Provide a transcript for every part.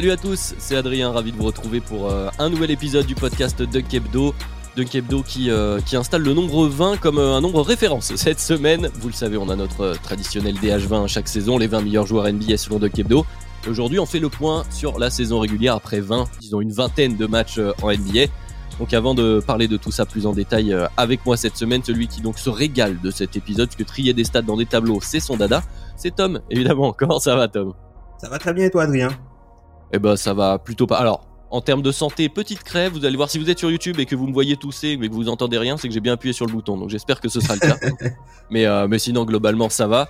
Salut à tous, c'est Adrien, ravi de vous retrouver pour euh, un nouvel épisode du podcast Dunk Hebdo. Dunk Hebdo qui, euh, qui installe le nombre 20 comme euh, un nombre référence cette semaine. Vous le savez, on a notre traditionnel DH20 chaque saison, les 20 meilleurs joueurs NBA selon Dunk Hebdo. Aujourd'hui, on fait le point sur la saison régulière après 20, disons une vingtaine de matchs en NBA. Donc avant de parler de tout ça plus en détail avec moi cette semaine, celui qui donc se régale de cet épisode, puisque trier des stats dans des tableaux, c'est son dada, c'est Tom, évidemment. Comment ça va Tom? Ça va très bien et toi Adrien? Eh ben ça va plutôt pas. Alors, en termes de santé, petite crève, vous allez voir si vous êtes sur YouTube et que vous me voyez tousser mais que vous entendez rien, c'est que j'ai bien appuyé sur le bouton. Donc j'espère que ce sera le cas. mais, euh, mais sinon, globalement, ça va.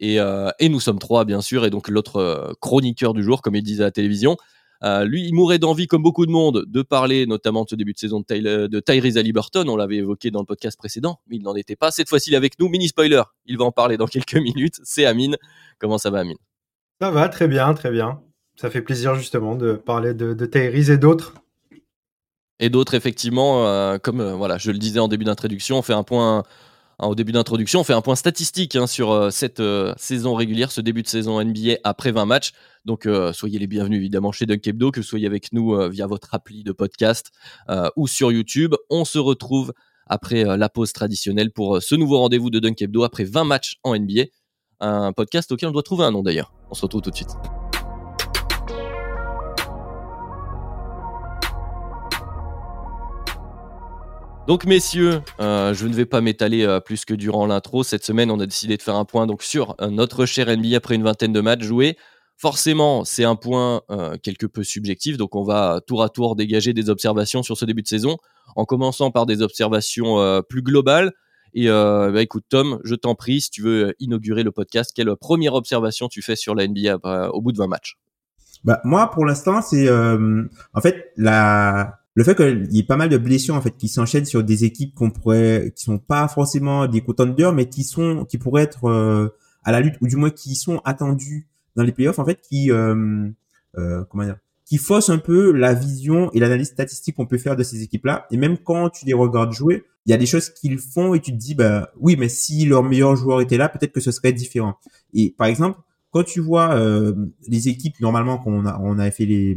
Et, euh, et, nous sommes trois, bien sûr, et donc l'autre euh, chroniqueur du jour, comme il disait à la télévision. lui, il mourait d'envie, comme beaucoup de monde, de parler notamment de ce début de saison de, de Tyrese Halliburton. On l'avait évoqué dans le podcast précédent, mais il n'en était pas. Cette fois-ci, il est avec nous. Mini spoiler, il va en parler dans quelques minutes. C'est Amine. Comment ça va, Amine? Ça va, très bien, très bien ça fait plaisir justement de parler de, de et d'autres. Et d'autres, effectivement, euh, comme euh, voilà, je le disais en début d'introduction, on fait un point. Hein, au début d'introduction, on fait un point statistique hein, sur euh, cette saison régulière, ce début de saison NBA après 20 matchs. Donc, soyez les bienvenus évidemment chez Dunk Hebdo, que vous soyez avec nous via votre appli de podcast ou sur YouTube. On se retrouve après la pause traditionnelle pour ce nouveau rendez-vous de Dunk Hebdo après 20 matchs en NBA. Un podcast auquel on doit trouver un nom d'ailleurs. On se retrouve tout de suite. Donc messieurs, euh, je ne vais pas m'étaler euh, plus que durant l'intro. Cette semaine, on a décidé de faire un point donc sur euh, notre cher NBA après une vingtaine de matchs joués. Forcément, c'est un point quelque peu subjectif, donc on va tour à tour dégager des observations sur ce début de saison, en commençant par des observations plus globales. Et bah, écoute Tom, je t'en prie, si tu veux inaugurer le podcast, quelle première observation tu fais sur la NBA au bout de 20 matchs? Bah, Moi, pour l'instant, c'est en fait la le fait qu'il y ait pas mal de blessures en fait qui s'enchaînent sur des équipes qu'on pourrait qui sont pas forcément des contenders mais qui sont qui pourraient être euh, à la lutte ou du moins qui sont attendus dans les playoffs en fait qui euh, euh, comment dire qui faussent un peu la vision et l'analyse statistique qu'on peut faire de ces équipes là et même quand tu les regardes jouer il y a des choses qu'ils font et tu te dis bah oui mais si leur meilleur joueur était là peut-être que ce serait différent. Et par exemple quand tu vois euh, les équipes normalement qu'on a on avait fait les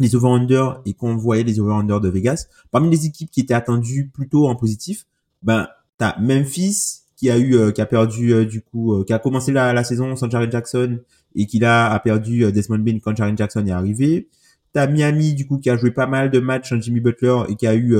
les over-under et qu'on voyait les over-under de Vegas, parmi les équipes qui étaient attendues plutôt en positif, ben t'as Memphis qui a eu euh, qui a perdu euh, du coup euh, qui a commencé la, la saison sans Jared Jackson et qui là a perdu Desmond Bain quand Jared Jackson est arrivé. T'as Miami du coup qui a joué pas mal de matchs en Jimmy Butler et qui a eu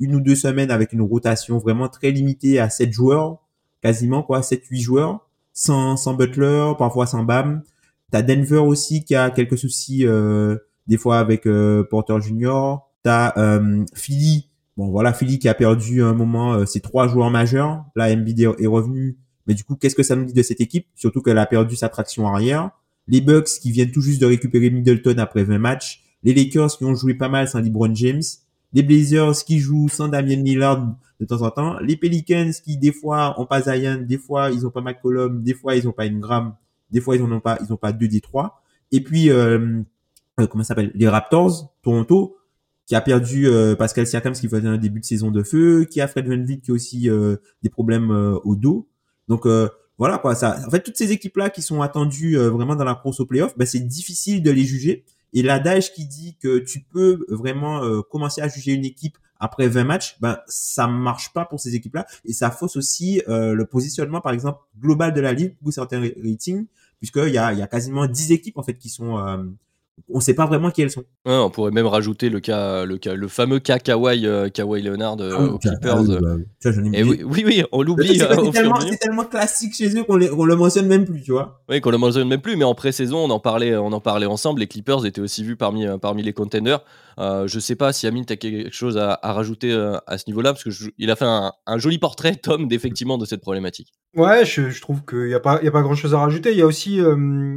une ou deux semaines avec une rotation vraiment très limitée à 7 joueurs, quasiment quoi, 7 8 joueurs sans sans Butler, parfois sans Bam. T'as Denver aussi qui a quelques soucis euh, des fois avec euh, Porter Junior. T'as euh, Philly. Bon voilà, Philly qui a perdu un moment euh, ses trois joueurs majeurs. Là, Embiid est revenu. Mais du coup, qu'est-ce que ça nous dit de cette équipe? Surtout qu'elle a perdu sa traction arrière. Les Bucks qui viennent tout juste de récupérer Middleton après 20 matchs. Les Lakers qui ont joué pas mal sans LeBron James. Les Blazers qui jouent sans Damian Lillard de temps en temps. Les Pelicans qui des fois ont pas Zion, des fois ils ont pas McCollum, des fois ils ont pas Ingram, des fois ils en ont pas, ils ont pas deux des trois. Et puis euh, euh, comment s'appelle les Raptors Toronto qui a perdu euh, Pascal Siakam qui faisait un début de saison de feu, qui a Fred VanVleet qui a aussi euh, des problèmes au dos. Donc voilà quoi, ça en fait toutes ces équipes là qui sont attendues vraiment dans la course au playoff, ben c'est difficile de les juger et l'adage qui dit que tu peux vraiment commencer à juger une équipe après 20 matchs, ben ça marche pas pour ces équipes-là et ça fausse aussi le positionnement par exemple global de la ligue ou certains ratings puisqu'il y a il y a quasiment 10 équipes en fait qui sont on sait pas vraiment qui elles sont. on pourrait même rajouter le cas, le cas, le fameux cas Kawhi, euh, Kawhi Leonard euh, ah aux Clippers. Ah bah, oui, oui, oui, on l'oublie. C'est euh, tellement, tellement, classique chez eux qu'on le mentionne même plus, tu vois. Oui, qu'on le mentionne même plus, mais en pré-saison, on en parlait, on en parlait ensemble. Les Clippers étaient aussi vus parmi, parmi les contenders. Euh, je sais pas si Amine, tu as quelque chose à, rajouter à ce niveau-là, parce qu'il a fait un, joli portrait, Tom, d'effectivement, de cette problématique. Ouais, je, trouve qu'il n'y a pas, a pas grand-chose à rajouter. Il y a aussi,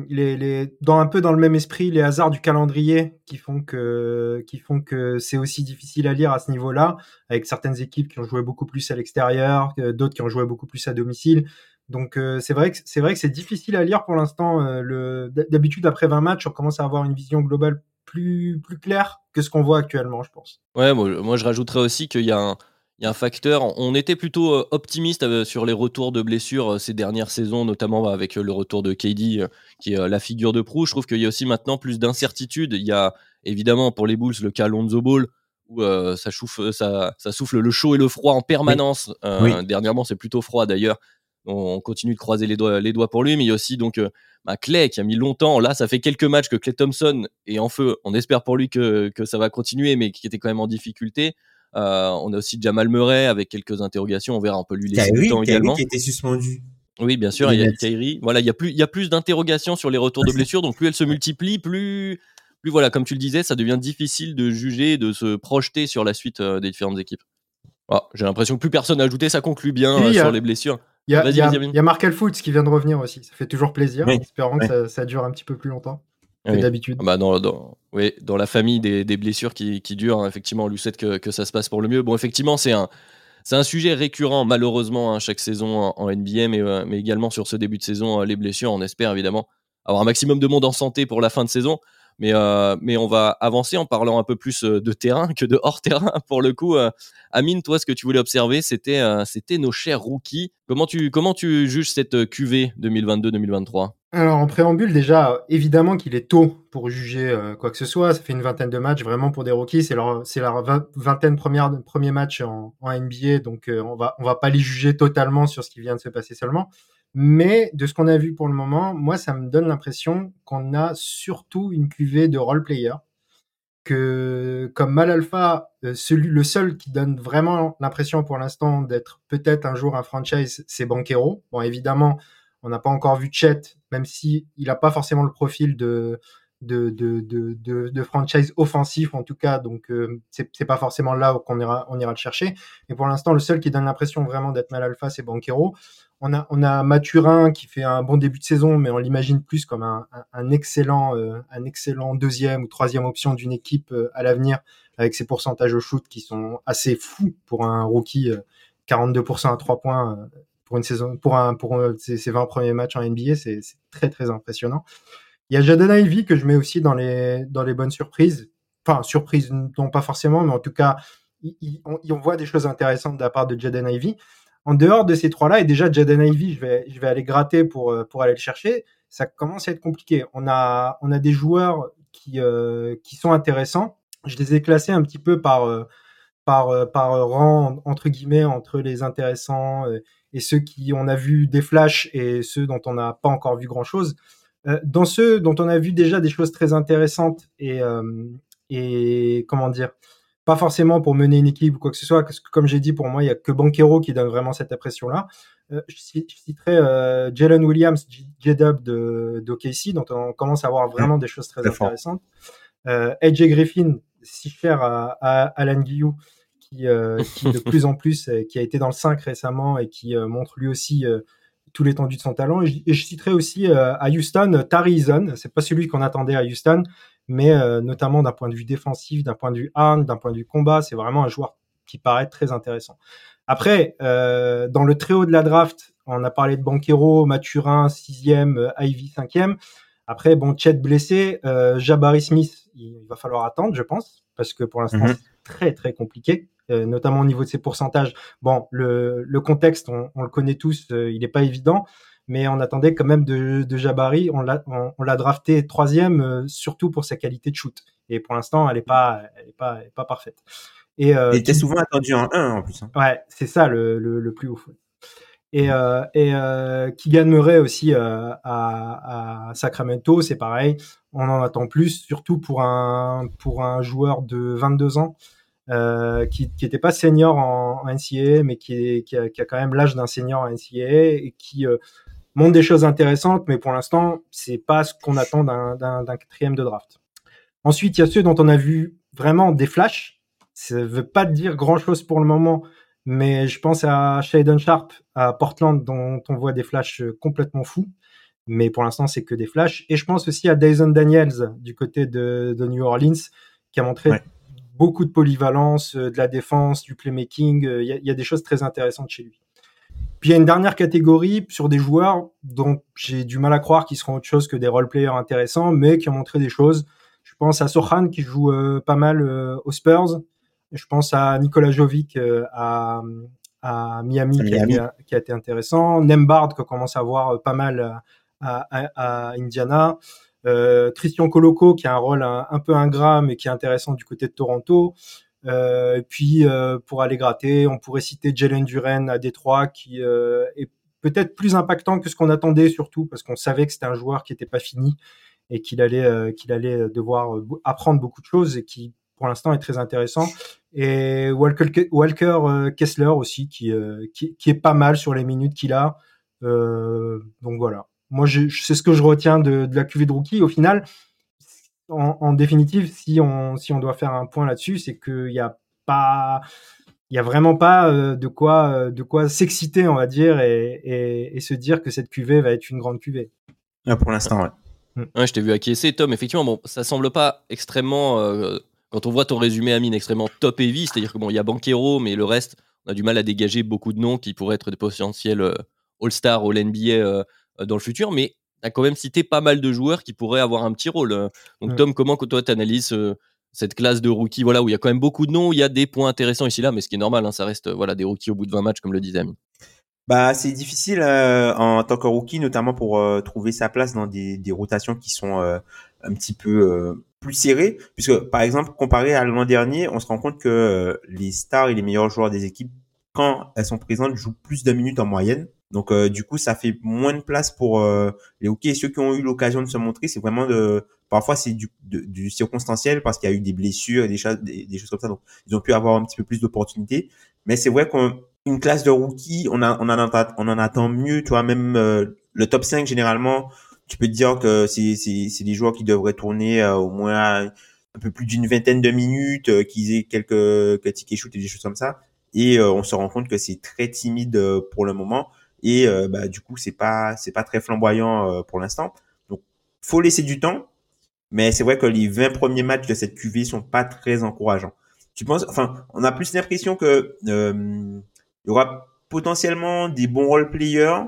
les, les, dans un peu dans le même esprit, les hasards du calendrier qui font que qui font que c'est aussi difficile à lire à ce niveau-là, avec certaines équipes qui ont joué beaucoup plus à l'extérieur, d'autres qui ont joué beaucoup plus à domicile. Donc euh, c'est vrai que c'est difficile à lire pour l'instant. Euh, d'habitude après 20 matchs, on commence à avoir une vision globale plus plus claire que ce qu'on voit actuellement, je pense. Ouais, moi, moi je rajouterais aussi qu'il y a un il y a un facteur. On était plutôt euh, optimiste euh, sur les retours de blessures euh, ces dernières saisons, notamment bah, avec le retour de KD, qui est la figure de proue. Je trouve qu'il y a aussi maintenant plus d'incertitude. Il y a évidemment pour les Bulls le cas Lonzo Ball, où ça, ça, souffle le chaud et le froid en permanence. Dernièrement, c'est plutôt froid d'ailleurs. On, continue de croiser les doigts, les doigts pour lui, mais il y a aussi donc bah, Clay qui a mis longtemps. Là, ça fait quelques matchs que Clay Thompson est en feu. On espère pour lui que, que ça va continuer, mais qui était quand même en difficulté. Euh, on a aussi Jamal Murray avec quelques interrogations. On verra, un peu lui laisser du temps également. qui était suspendu. Oui, bien sûr, il y a Kyrie. Voilà, il y a plus, il y a plus d'interrogations sur les retours de blessures, donc plus elles se multiplient, plus, plus voilà, comme tu le disais, ça devient difficile de juger, de se projeter sur la suite euh, des différentes équipes. Ah, j'ai l'impression que plus personne n'a ajouté, ça conclut bien euh, sur les blessures. Il y a, y a, Markel Fultz qui vient de revenir aussi, ça fait toujours plaisir, espérons que ça, ça, dure un petit peu plus longtemps. Ah d'habitude. Bah dans, dans, oui, dans la famille des, des blessures qui, qui durent, hein, effectivement, on lui souhaite que, que, ça se passe pour le mieux. Bon, effectivement, c'est un, c'est un sujet récurrent, malheureusement, hein, chaque saison en, NBA, mais, euh, mais également sur ce début de saison, euh, les blessures. On espère évidemment avoir un maximum de monde en santé pour la fin de saison. Mais, euh, mais on va avancer en parlant un peu plus de terrain que de hors terrain. Pour le coup, Amine, toi, ce que tu voulais observer, c'était c'était nos chers rookies. Comment tu, comment tu juges cette QV 2022-2023 alors en préambule déjà, évidemment qu'il est tôt pour juger euh, quoi que ce soit. Ça fait une vingtaine de matchs vraiment pour des rookies. C'est leur vingtaine première premier match en, en NBA, donc euh, on va on va pas les juger totalement sur ce qui vient de se passer seulement. Mais de ce qu'on a vu pour le moment, moi ça me donne l'impression qu'on a surtout une cuvée de role player. Que comme Mal Alpha, euh, celui le seul qui donne vraiment l'impression pour l'instant d'être peut-être un jour un franchise, c'est Banquero. Bon évidemment on n'a pas encore vu Chet, même si il n'a pas forcément le profil de franchise offensif en tout cas, donc euh, c'est pas forcément là qu'on ira, ira le chercher. Mais pour l'instant, le seul qui donne l'impression vraiment d'être mal alpha, c'est Banquero. On a, on a Mathurin qui fait un bon début de saison, mais on l'imagine plus comme un, un, excellent, euh, un excellent deuxième ou troisième option d'une équipe euh, à l'avenir, avec ses pourcentages au shoot qui sont assez fous pour un rookie, 42% à 3 points pour une saison, pour un, pour ses, 20 premiers matchs en NBA, c'est très très impressionnant. Il y a Jaden Ivy que je mets aussi dans les dans les bonnes surprises. Enfin, surprise non pas forcément, mais en tout cas, on, voit des choses intéressantes de la part de Jaden Ivy. En dehors de ces trois-là, et déjà Jaden Ivy, je vais aller gratter pour euh, pour aller le chercher. Ça commence à être compliqué. On a des joueurs qui euh, qui sont intéressants. Je les ai classés un petit peu par euh, rang entre guillemets entre les intéressants et ceux qui on a vu des flashs et ceux dont on n'a pas encore vu grand chose. Euh, dans ceux dont on a vu déjà des choses très intéressantes et comment dire, pas forcément pour mener une équipe ou quoi que ce soit, parce que comme j'ai dit, pour moi, il y a que Banquero qui donne vraiment cette impression-là. Euh, je, citerai euh, Jalen Williams, J-Dub de d'OKC, dont on commence à voir vraiment des choses très, intéressantes. Euh, AJ Griffin, si cher à, à Alan Guillou, qui, qui de plus en plus, qui a été dans le 5 récemment et qui montre lui aussi tout l'étendue de son talent. Et je, citerai aussi à Houston Tari Eason. C'est pas celui qu'on attendait à Houston, mais notamment d'un point de vue défensif, d'un point de vue arme, d'un point de vue combat, c'est vraiment un joueur qui paraît très intéressant. Après, euh, dans le très haut de la draft, on a parlé de Banquero, Mathurin, sixième, Ivy, cinquième. Après, bon, Chet blessé, euh, Jabari Smith, il, va falloir attendre, je pense, parce que pour l'instant, mhm. c'est très très compliqué. Euh, notamment au niveau de ses pourcentages. Bon, le, le contexte, on, on, le connaît tous, euh, il n'est pas évident, mais on attendait quand même de, de Jabari. On l'a, on, l'a drafté troisième, euh, surtout pour sa qualité de shoot. Et pour l'instant, elle n'est pas, elle est pas, elle est pas parfaite. Et, il était souvent attendu en 1 en plus. Hein. Ouais, c'est ça le, le, le plus haut. Et, euh, et euh, Keegan Murray aussi euh, à, à, Sacramento, c'est pareil. On en attend plus, surtout pour un, pour un joueur de 22 ans euh, qui n'était pas senior en, en, NCAA, mais qui, est, qui, a, qui a quand même l'âge d'un senior en NCAA et qui euh, montre des choses intéressantes, mais pour l'instant, c'est pas ce qu'on attend d'un quatrième de draft. Ensuite, il y a ceux dont on a vu vraiment des flashs. Ça veut pas dire grand chose pour le moment, mais je pense à Shaden Sharp à Portland dont on voit des flashs complètement fous. Mais pour l'instant, c'est que des flashs. Et je pense aussi à Dyson Daniels du côté de, de New Orleans qui a montré beaucoup de polyvalence, euh, de la défense, du playmaking. Euh, il y, a, y, a, des choses très intéressantes chez lui. Puis il y a une dernière catégorie sur des joueurs dont j'ai du mal à croire qu'ils seront autre chose que des role-players intéressants, mais qui ont montré des choses. Je pense à Sohan qui joue euh, pas mal euh, aux Spurs. Je pense à Nikola Jovic euh, à, à, Miami, Qui, a, qui, a, été intéressant. Nembard qui commence à voir pas mal à, Indiana. Christian Coloco qui a un rôle un, un, peu ingrat mais qui est intéressant du côté de Toronto. Euh, et puis euh, pour aller gratter, on pourrait citer Jalen Duren à Détroit qui euh, est peut-être plus impactant que ce qu'on attendait surtout parce qu'on savait que c'était un joueur qui n'était pas fini et qu'il allait qu'il allait devoir apprendre beaucoup de choses et qui pour l'instant est très intéressant. Et Walker, Walker Kessler aussi qui, qui, qui est pas mal sur les minutes qu'il a. Donc voilà. Moi, c'est ce que je retiens de, de, la cuvée de rookie. Au final, en, en, définitive, si on, si on doit faire un point là-dessus, c'est qu'il n'y a pas, il y a vraiment pas euh, de quoi, euh, de quoi s'exciter, on va dire, et, et, et, se dire que cette cuvée va être une grande cuvée. Ah, pour l'instant, ouais. Mm. Ouais, je t'ai vu acquiescer, Tom. Effectivement, bon, ça semble pas extrêmement. Euh, quand on voit ton résumé, Amine, extrêmement top heavy, c'est-à-dire que bon, il y a Banquero, mais le reste, on a du mal à dégager beaucoup de noms qui pourraient être des potentiels All-Star, All-NBA euh, dans le futur, mais as quand même cité pas mal de joueurs qui pourraient avoir un petit rôle. Euh. Donc, Tom, comment toi, tu analyses euh, cette classe de rookies? Voilà, où il y a quand même beaucoup de noms, il y a des points intéressants ici là, mais ce qui est normal, hein, ça reste voilà, des rookies au bout de 20 matchs, comme le disait Ami. Bah, c'est difficile en tant que rookie, notamment pour trouver sa place dans des, des rotations qui sont un petit peu plus serrées, puisque par exemple, comparé à l'an dernier, on se rend compte que les stars et les meilleurs joueurs des équipes, quand elles sont présentes, jouent plus d'un minute en moyenne. Donc euh, du coup, ça fait moins de place pour euh, les hockey. Et ceux qui ont eu l'occasion de se montrer, c'est vraiment de parfois c'est du, du circonstanciel parce qu'il y a eu des blessures, des choses, des, choses comme ça. Donc ils ont pu avoir un petit peu plus d'opportunités. Mais c'est vrai qu'une classe de rookie, on, a, on, en, attend, on en attend mieux. Tu vois, même euh, le top 5 généralement, tu peux te dire que c'est des joueurs qui devraient tourner au moins un peu plus d'une vingtaine de minutes, qu'ils aient quelques, quelques tickets shoot et des choses comme ça. Et on se rend compte que c'est très timide pour le moment et euh, bah, du coup c'est pas c'est pas très flamboyant euh, pour l'instant. Donc faut laisser du temps, mais c'est vrai que les 20 premiers matchs de cette QV sont pas très encourageants. Tu penses enfin on a plus l'impression que euh, il y aura potentiellement des bons role players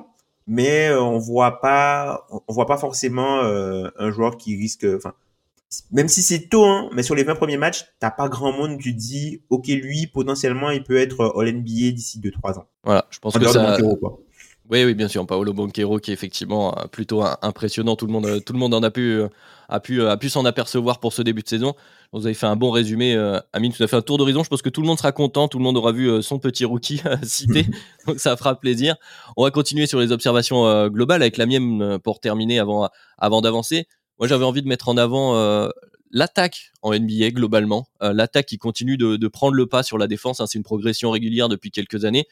mais on voit pas on voit pas forcément un joueur qui risque enfin même si c'est tôt, hein, mais sur les 20 premiers matchs, t'as pas grand monde, tu dis, ok, lui, potentiellement, il peut être All-NBA d'ici 2-3 ans. Voilà, je pense que ça, oui, oui, bien sûr. Paolo Banquero qui est effectivement euh, plutôt impressionnant. Tout le monde, euh, tout le monde en a pu, euh, a pu, a pu s'en apercevoir pour ce début de saison. Vous avez fait un bon résumé, Amine. Tu as fait un tour d'horizon. Je pense que tout le monde sera content. Tout le monde aura vu son petit rookie cité. donc ça fera plaisir. On va continuer sur les observations globales avec la mienne pour terminer avant, avant d'avancer. Moi, j'avais envie de mettre en avant l'attaque en NBA globalement. l'attaque qui continue de, de, prendre le pas sur la défense. Hein. C'est une progression régulière depuis quelques années.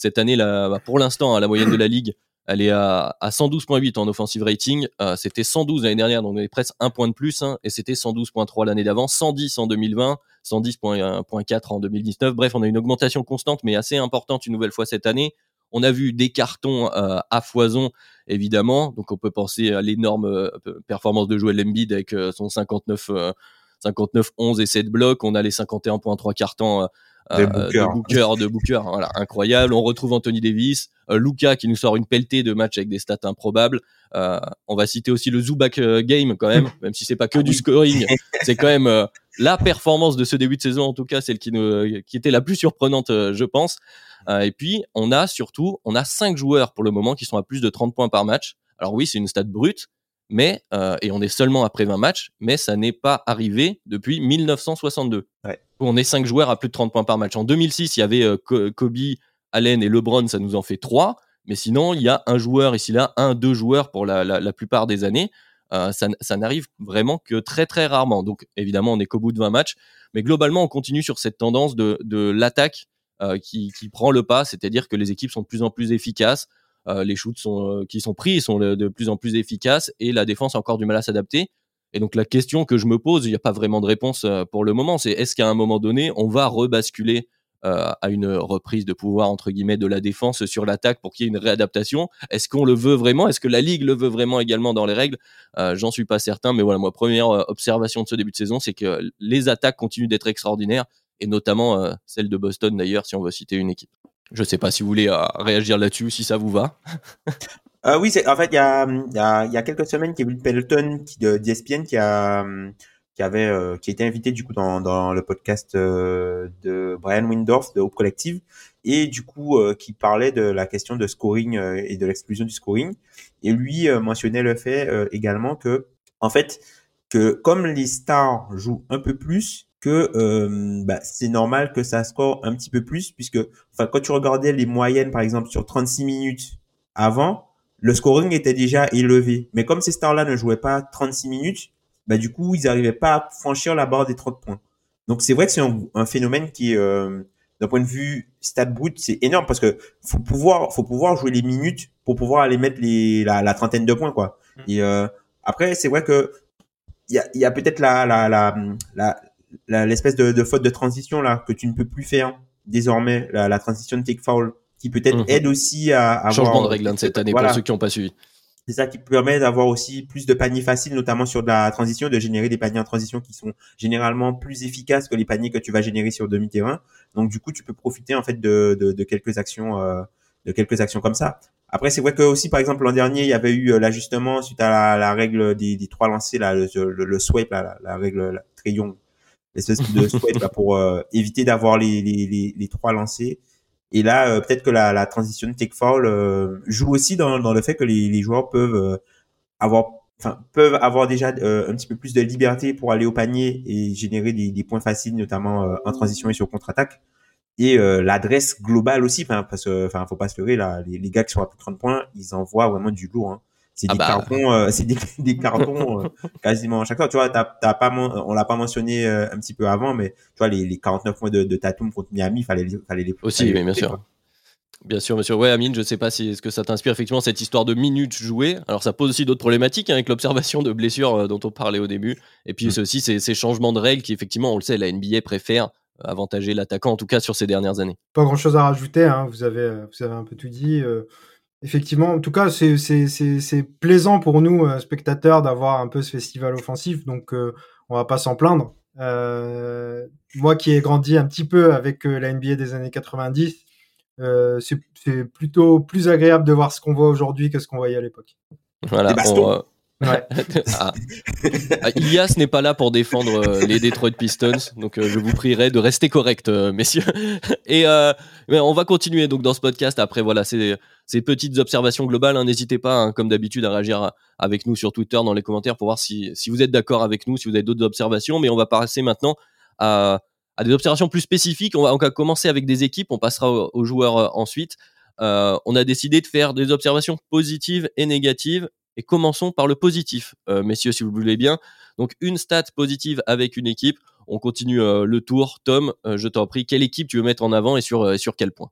Cette année, bah, pour l'instant, hein, la moyenne de la ligue, elle est à, 112.8 en offensive rating. Euh, c'était 112 l'année dernière, donc on est presque un point de plus. Hein, et c'était 112.3 l'année d'avant, 110 en 2020, 110.4 en 2019. Bref, on a une augmentation constante, mais assez importante une nouvelle fois cette année. On a vu des cartons euh, à foison, évidemment. Donc on peut penser à l'énorme euh, performance de Joel Embiid avec son 59, 59, 11 et 7 blocs. On a les 51.3 cartons de Booker. de Booker, voilà, incroyable. On retrouve Anthony Davis, euh, Luca qui nous sort une pelletée de matchs avec des stats improbables. Euh, on va citer aussi le Zubac euh, game quand même, même si c'est pas que du scoring, c'est quand même la performance de ce début de saison en tout cas, celle qui nous, qui était la plus surprenante, je pense. et puis on a surtout, on a cinq joueurs pour le moment qui sont à plus de 30 points par match. Alors oui, c'est une stat brute, mais euh, et on est seulement après 20 matchs, mais ça n'est pas arrivé depuis 1962. Ouais. On est 5 joueurs à plus de 30 points par match. En 2006, il y avait euh, Kobe, Allen et LeBron, ça nous en fait 3. Mais sinon, il y a un joueur ici là, un, deux joueurs pour la, la, la plupart des années. Euh, ça, ça n'arrive vraiment que très très rarement. Donc évidemment, on n'est qu'au bout de 20 matchs, mais globalement, on continue sur cette tendance de, de l'attaque qui, qui, prend le pas, c'est-à-dire que les équipes sont de plus en plus efficaces. Euh, les shoots sont, qui sont pris sont de plus en plus efficaces et la défense a encore du mal à s'adapter. Et donc la question que je me pose, il n'y a pas vraiment de réponse pour le moment, c'est est-ce qu'à un moment donné, on va rebasculer euh, à une reprise de pouvoir entre guillemets de la défense sur l'attaque pour qu'il y ait une réadaptation? Est-ce qu'on le veut vraiment? Est-ce que la ligue le veut vraiment également dans les règles? Euh, J'en suis pas certain, mais voilà, moi première euh, observation de ce début de saison, c'est que les attaques continuent d'être extraordinaires et notamment euh, celle de Boston d'ailleurs, si on veut citer une équipe. Je sais pas si vous voulez réagir là-dessus, si ça vous va. Euh, oui, en fait il y a, y, a, y a quelques semaines, Kevin Pelton qui, de d'ESPN qui a qui avait euh, qui était invité du coup dans, dans le podcast euh, de Brian Windorf de Hope Collective et du coup euh, qui parlait de la question de scoring et de l'explosion du scoring et lui mentionnait le fait également que en fait que comme les stars jouent un peu plus que bah, c'est normal que ça score un petit peu plus puisque enfin quand tu regardais les moyennes par exemple sur 36 minutes avant le scoring était déjà élevé mais comme ces stars là ne jouaient pas 36 minutes bah, du coup, ils n'arrivaient pas à franchir la barre des 30 points. Donc, c'est vrai que c'est un, phénomène qui, euh, d'un point de vue stat brut, c'est énorme parce que faut pouvoir, faut pouvoir jouer les minutes pour pouvoir aller mettre les, la, la trentaine de points, quoi. Mm. Et euh, après, c'est vrai que il y a, y a peut-être la, la, la, la, l'espèce de, de, faute de transition là que tu ne peux plus faire désormais, la, la transition take foul, qui peut-être mm-hmm. aide aussi à, à changement de règle hein, de cette année pour ceux qui n'ont pas suivi. C'est ça qui permet d'avoir aussi plus de paniers faciles, notamment sur de la transition, de générer des paniers en transition qui sont généralement plus efficaces que les paniers que tu vas générer sur demi-terrain. Donc du coup, tu peux profiter en fait de, de, de quelques actions, euh, de quelques actions comme ça. Après, c'est vrai que aussi, par exemple, l'an dernier, il y avait eu euh, l'ajustement suite à la, la règle des, des, trois lancers, là, le, le, swipe, là, la, règle la, l'espèce de là, pour euh, éviter d'avoir les, les, les, trois lancers. Et là, euh, peut-être que la, la, transition de take foul euh, joue aussi dans, dans, le fait que les, joueurs peuvent euh, avoir, peuvent avoir déjà un petit peu plus de liberté pour aller au panier et générer des, points faciles, notamment en transition et sur contre-attaque. Et l'adresse globale aussi, parce que, enfin, faut pas se leurrer là, les, les, gars qui sont à plus de 30 points, ils envoient vraiment du lourd. Hein. C'est ah des, bah. cartons, euh, c'est des, des, cartons euh, quasiment chaque fois. Tu vois, t'as, t'as pas, on l'a pas mentionné euh, un petit peu avant, mais tu vois les, les 49 points de, de Tatum contre Miami, fallait, fallait les. Aussi, bien sûr. Bien sûr, monsieur. Ouais, Amine, je sais pas si est-ce que ça t'inspire effectivement cette histoire de minutes jouées. Alors ça pose aussi d'autres problématiques hein, avec l'observation de blessures dont on parlait au début. Et puis mm. c'est aussi ces, ces, changements de règles qui effectivement, on le sait, la NBA préfère avantager l'attaquant en tout cas sur ces dernières années. Pas grand chose à rajouter. Hein. Vous avez vous avez un peu tout dit. Effectivement, en tout cas, c'est plaisant pour nous, euh, spectateurs, d'avoir un peu ce festival offensif, donc euh, on va pas s'en plaindre. Euh, moi qui ai grandi un petit peu avec la NBA des années 90, c'est plutôt plus agréable de voir ce qu'on voit aujourd'hui que ce qu'on voyait à l'époque. Voilà, Ouais. Ah. ah. Ilias n'est pas là pour défendre euh, les Detroit Pistons, donc euh, je vous prierai de rester correct, euh, messieurs. Et on va continuer donc dans ce podcast. Après, voilà, ces, petites observations globales. Hein. N'hésitez pas, hein, comme d'habitude, à réagir avec nous sur Twitter dans les commentaires pour voir si, vous êtes d'accord avec nous, si vous avez d'autres observations. Mais on va passer maintenant à, des observations plus spécifiques. On va, on va commencer avec des équipes, on passera aux joueurs ensuite. on a décidé de faire des observations positives et négatives et commençons par le positif, euh, messieurs, si vous voulez bien. Donc une stat positive avec une équipe. On continue euh, le tour. Tom, euh, je t'en prie, quelle équipe tu veux mettre en avant et sur, sur quel point?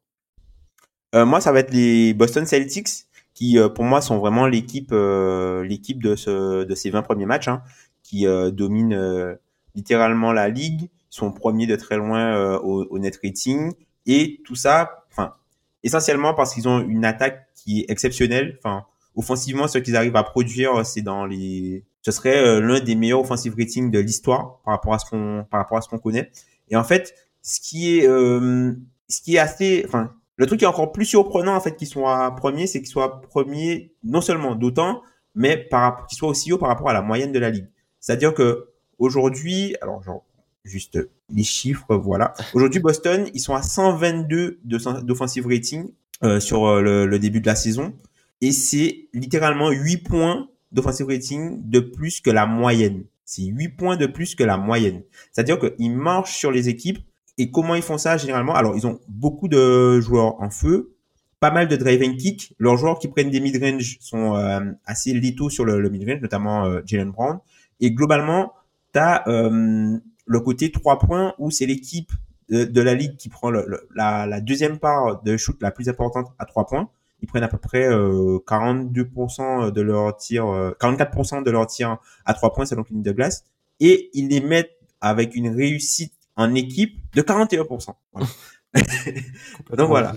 Moi, ça va être les Boston Celtics, qui pour moi sont vraiment l'équipe l'équipe de, ce, de ces 20 premiers matchs, hein, qui domine littéralement la ligue. Sont premiers de très loin au, net rating. Et tout ça, essentiellement parce qu'ils ont une attaque qui est exceptionnelle. Offensivement, ce qu'ils arrivent à produire, c'est dans les, ce serait euh, l'un des meilleurs offensive ratings de l'histoire par rapport à ce qu'on, par rapport à ce qu'on connaît. Et en fait, ce qui est, euh, ce qui est assez, enfin, le truc qui est encore plus surprenant en fait qu'ils soient premiers, c'est qu'ils soient premiers non seulement d'autant, mais par qu'ils soient aussi haut par rapport à la moyenne de la ligue. C'est-à-dire que aujourd'hui, alors genre juste les chiffres, voilà. Aujourd'hui, Boston, ils sont à 122 d'offensive rating euh, sur euh, le, début de la saison et c'est littéralement 8 points d'offensive rating de plus que la moyenne. C'est 8 points de plus que la moyenne. C'est-à-dire qu'ils marchent sur les équipes. Et comment ils font ça généralement? Alors, ils ont beaucoup de joueurs en feu. pas mal de drive and kick. Leurs joueurs qui prennent des mid-range sont euh, assez létaux sur le, le mid-range, notamment euh, Jalen Brown. Et globalement, tu as le côté 3 points où c'est l'équipe de, la ligue qui prend la, la, deuxième part de shoot la plus importante à 3 points. Ils prennent à peu près 42% de leur tir, 44% de leur tir à 3 points selon ligne de glace. Et ils les mettent avec une réussite en équipe de 41%. Donc voilà.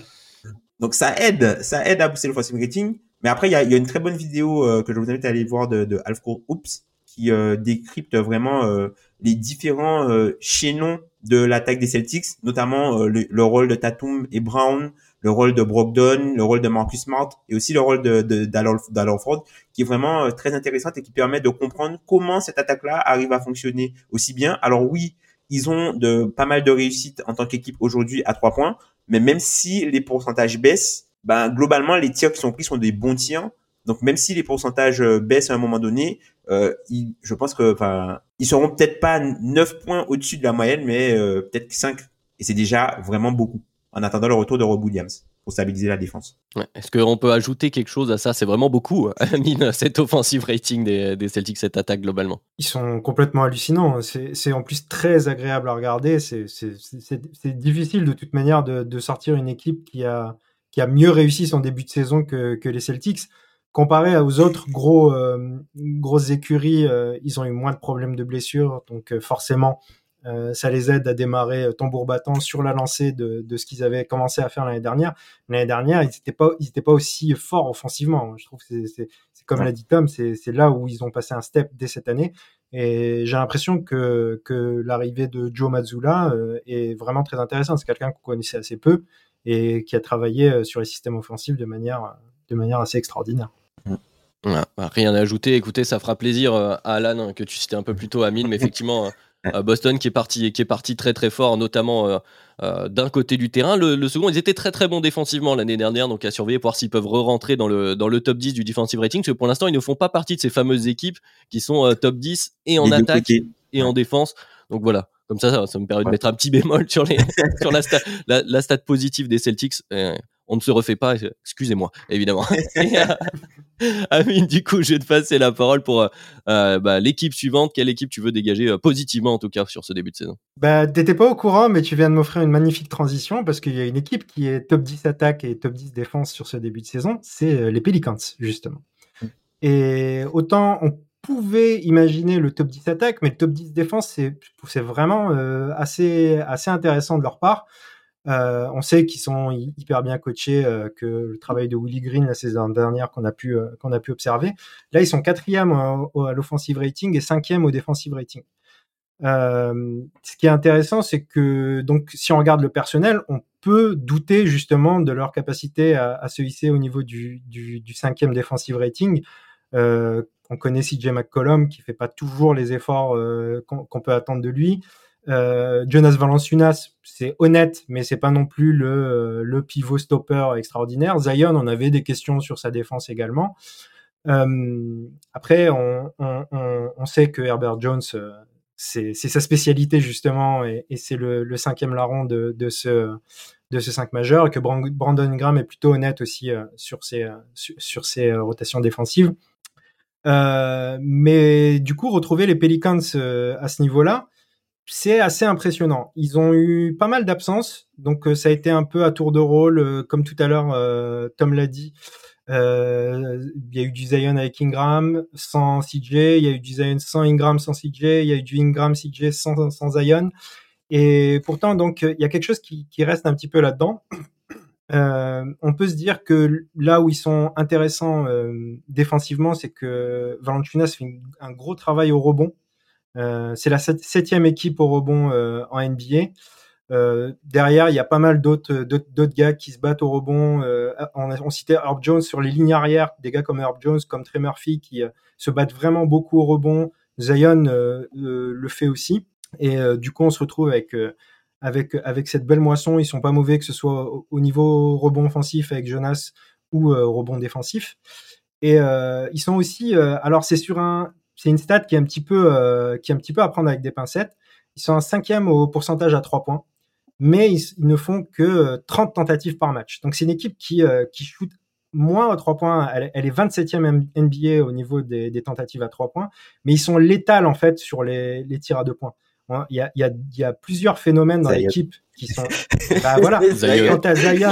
Donc ça aide, ça aide à booster le forcing rating. Mais après, il y a, y a, une très bonne vidéo euh, que je vous invite à aller voir de, de Alfco Oops qui euh, décrypte vraiment euh, les différents chaînons de l'attaque des Celtics, notamment le, le, rôle de Tatum et Brown, le rôle de Brogdon, le rôle de Marcus Smart et aussi le rôle de, de Ford, qui est vraiment très intéressante et qui permet de comprendre comment cette attaque-là arrive à fonctionner aussi bien. Alors oui, ils ont de pas mal de réussite en tant qu'équipe aujourd'hui à trois points, mais même si les pourcentages baissent, ben globalement les tirs qui sont pris sont des bons tirs. Donc même si les pourcentages euh, baissent à un moment donné, euh, je pense que enfin ils seront peut-être pas 9 points au-dessus de la moyenne, mais euh, peut-être 5. Et c'est déjà vraiment beaucoup en attendant le retour de Rob Williams pour stabiliser la défense. Est-ce qu'on peut ajouter quelque chose à ça? C'est vraiment beaucoup, Amine, cette offensive rating des, des, Celtics, cette attaque globalement. Ils sont complètement hallucinants. C'est en plus très agréable à regarder. C'est difficile de toute manière de, de, sortir une équipe qui a, qui a mieux réussi son début de saison que, que les Celtics. Comparé aux autres gros, euh, grosses écuries, euh, ils ont eu moins de problèmes de blessures. Donc euh, forcément, euh, ça les aide à démarrer euh, tambour battant sur la lancée de, de ce qu'ils avaient commencé à faire l'année dernière. L'année dernière, ils n'étaient pas, ils étaient pas aussi forts offensivement. Je trouve que c'est comme l'a dit Tom, c'est là où ils ont passé un step dès cette année. Et j'ai l'impression que, que l'arrivée de Joe Mazzulla euh, est vraiment très intéressante. C'est quelqu'un qu'on connaissait assez peu et qui a travaillé sur les systèmes offensifs de manière, de manière assez extraordinaire. Rien à ajouter. Écoutez, ça fera plaisir à Alan hein, que tu citais un peu plus tôt, Amine, mais effectivement. Euh, Boston qui est parti qui est parti très très fort, notamment euh, euh, d'un côté du terrain. Le, second, ils étaient très très bons défensivement l'année dernière, donc à surveiller pour voir s'ils peuvent re-rentrer dans le dans le top 10 du defensive rating. Parce que pour l'instant, ils ne font pas partie de ces fameuses équipes qui sont top 10 et en attaque et en défense. Donc voilà. Comme ça, ça, me permet de mettre un petit bémol sur, les, sur la, stat, la, stat positive des Celtics on ne se refait pas, excusez-moi, évidemment. Euh, Amine, du coup, je vais te passer la parole pour euh, euh, bah, l'équipe suivante. Quelle équipe tu veux dégager positivement, en tout cas, sur ce début de saison? Bah, T'étais pas au courant, mais tu viens de m'offrir une magnifique transition parce qu'il y a une équipe qui est top 10 attaque et top 10 défense sur ce début de saison. C'est les Pelicans, justement. Mm. Et autant on pouvait imaginer le top 10 attaque, mais le top 10 défense, c'est vraiment assez, assez intéressant de leur part. Euh, on sait qu'ils sont hyper bien coachés, euh, que le travail de Willie Green la saison dernière qu'on a pu euh, qu'on a pu observer. Là, ils sont quatrième à l'offensive rating et cinquième au defensive rating. ce qui est intéressant, c'est que donc si on regarde le personnel, on peut douter justement de leur capacité à, se hisser au niveau du, du, cinquième defensive rating. on connaît CJ McCollum qui fait pas toujours les efforts qu'on peut attendre de lui. Euh, Jonas Valanciunas, c'est honnête, mais c'est pas non plus le, euh, pivot stopper extraordinaire. Zion, on avait des questions sur sa défense également. Euh, après, on, sait que Herbert Jones, c'est sa spécialité justement, et, c'est le, cinquième larron de, ce de ce 5 majeur, et que Brandon Graham est plutôt honnête aussi sur ses sur ses rotations défensives. mais du coup, retrouver les Pelicans à ce niveau-là, c'est assez impressionnant. Ils ont eu pas mal d'absences, donc euh, ça a été un peu à tour de rôle, euh, comme tout à l'heure euh, Tom l'a dit. il y a eu du Zion avec Ingram sans CJ, il y a eu du Zion sans Ingram sans CJ, il y a eu du Ingram CJ sans, sans Zion. Et pourtant, donc, il y a quelque chose qui, reste un petit peu là-dedans. on peut se dire que là où ils sont intéressants défensivement, c'est que Valanciunas fait un gros travail au rebond. Euh, c'est la septième équipe au rebond euh, en NBA. Euh, derrière, il y a pas mal d'autres d'autres gars qui se battent au rebond. Euh, on, on, citait Herb Jones sur les lignes arrière, des gars comme Herb Jones, comme Trey Murphy qui se battent vraiment beaucoup au rebond. Zion le fait aussi. Et du coup, on se retrouve avec avec avec cette belle moisson. Ils sont pas mauvais que ce soit au, niveau rebond offensif avec Jonas ou rebond défensif. Et ils sont aussi. alors c'est sur un c'est une stat qui est un petit peu euh, qui est un petit peu à prendre avec des pincettes. Ils sont un cinquième au pourcentage à trois points. mais ils, ne font que 30 tentatives par match. Donc c'est une équipe qui, qui shoot moins à 3 points. Elle, est 27e NBA au niveau des, tentatives à 3 points, mais ils sont létals en fait sur les, les tirs à 2 points. Il y a, il y a, il y a plusieurs phénomènes dans l'équipe qui sont. bah voilà, quand t'as Zion,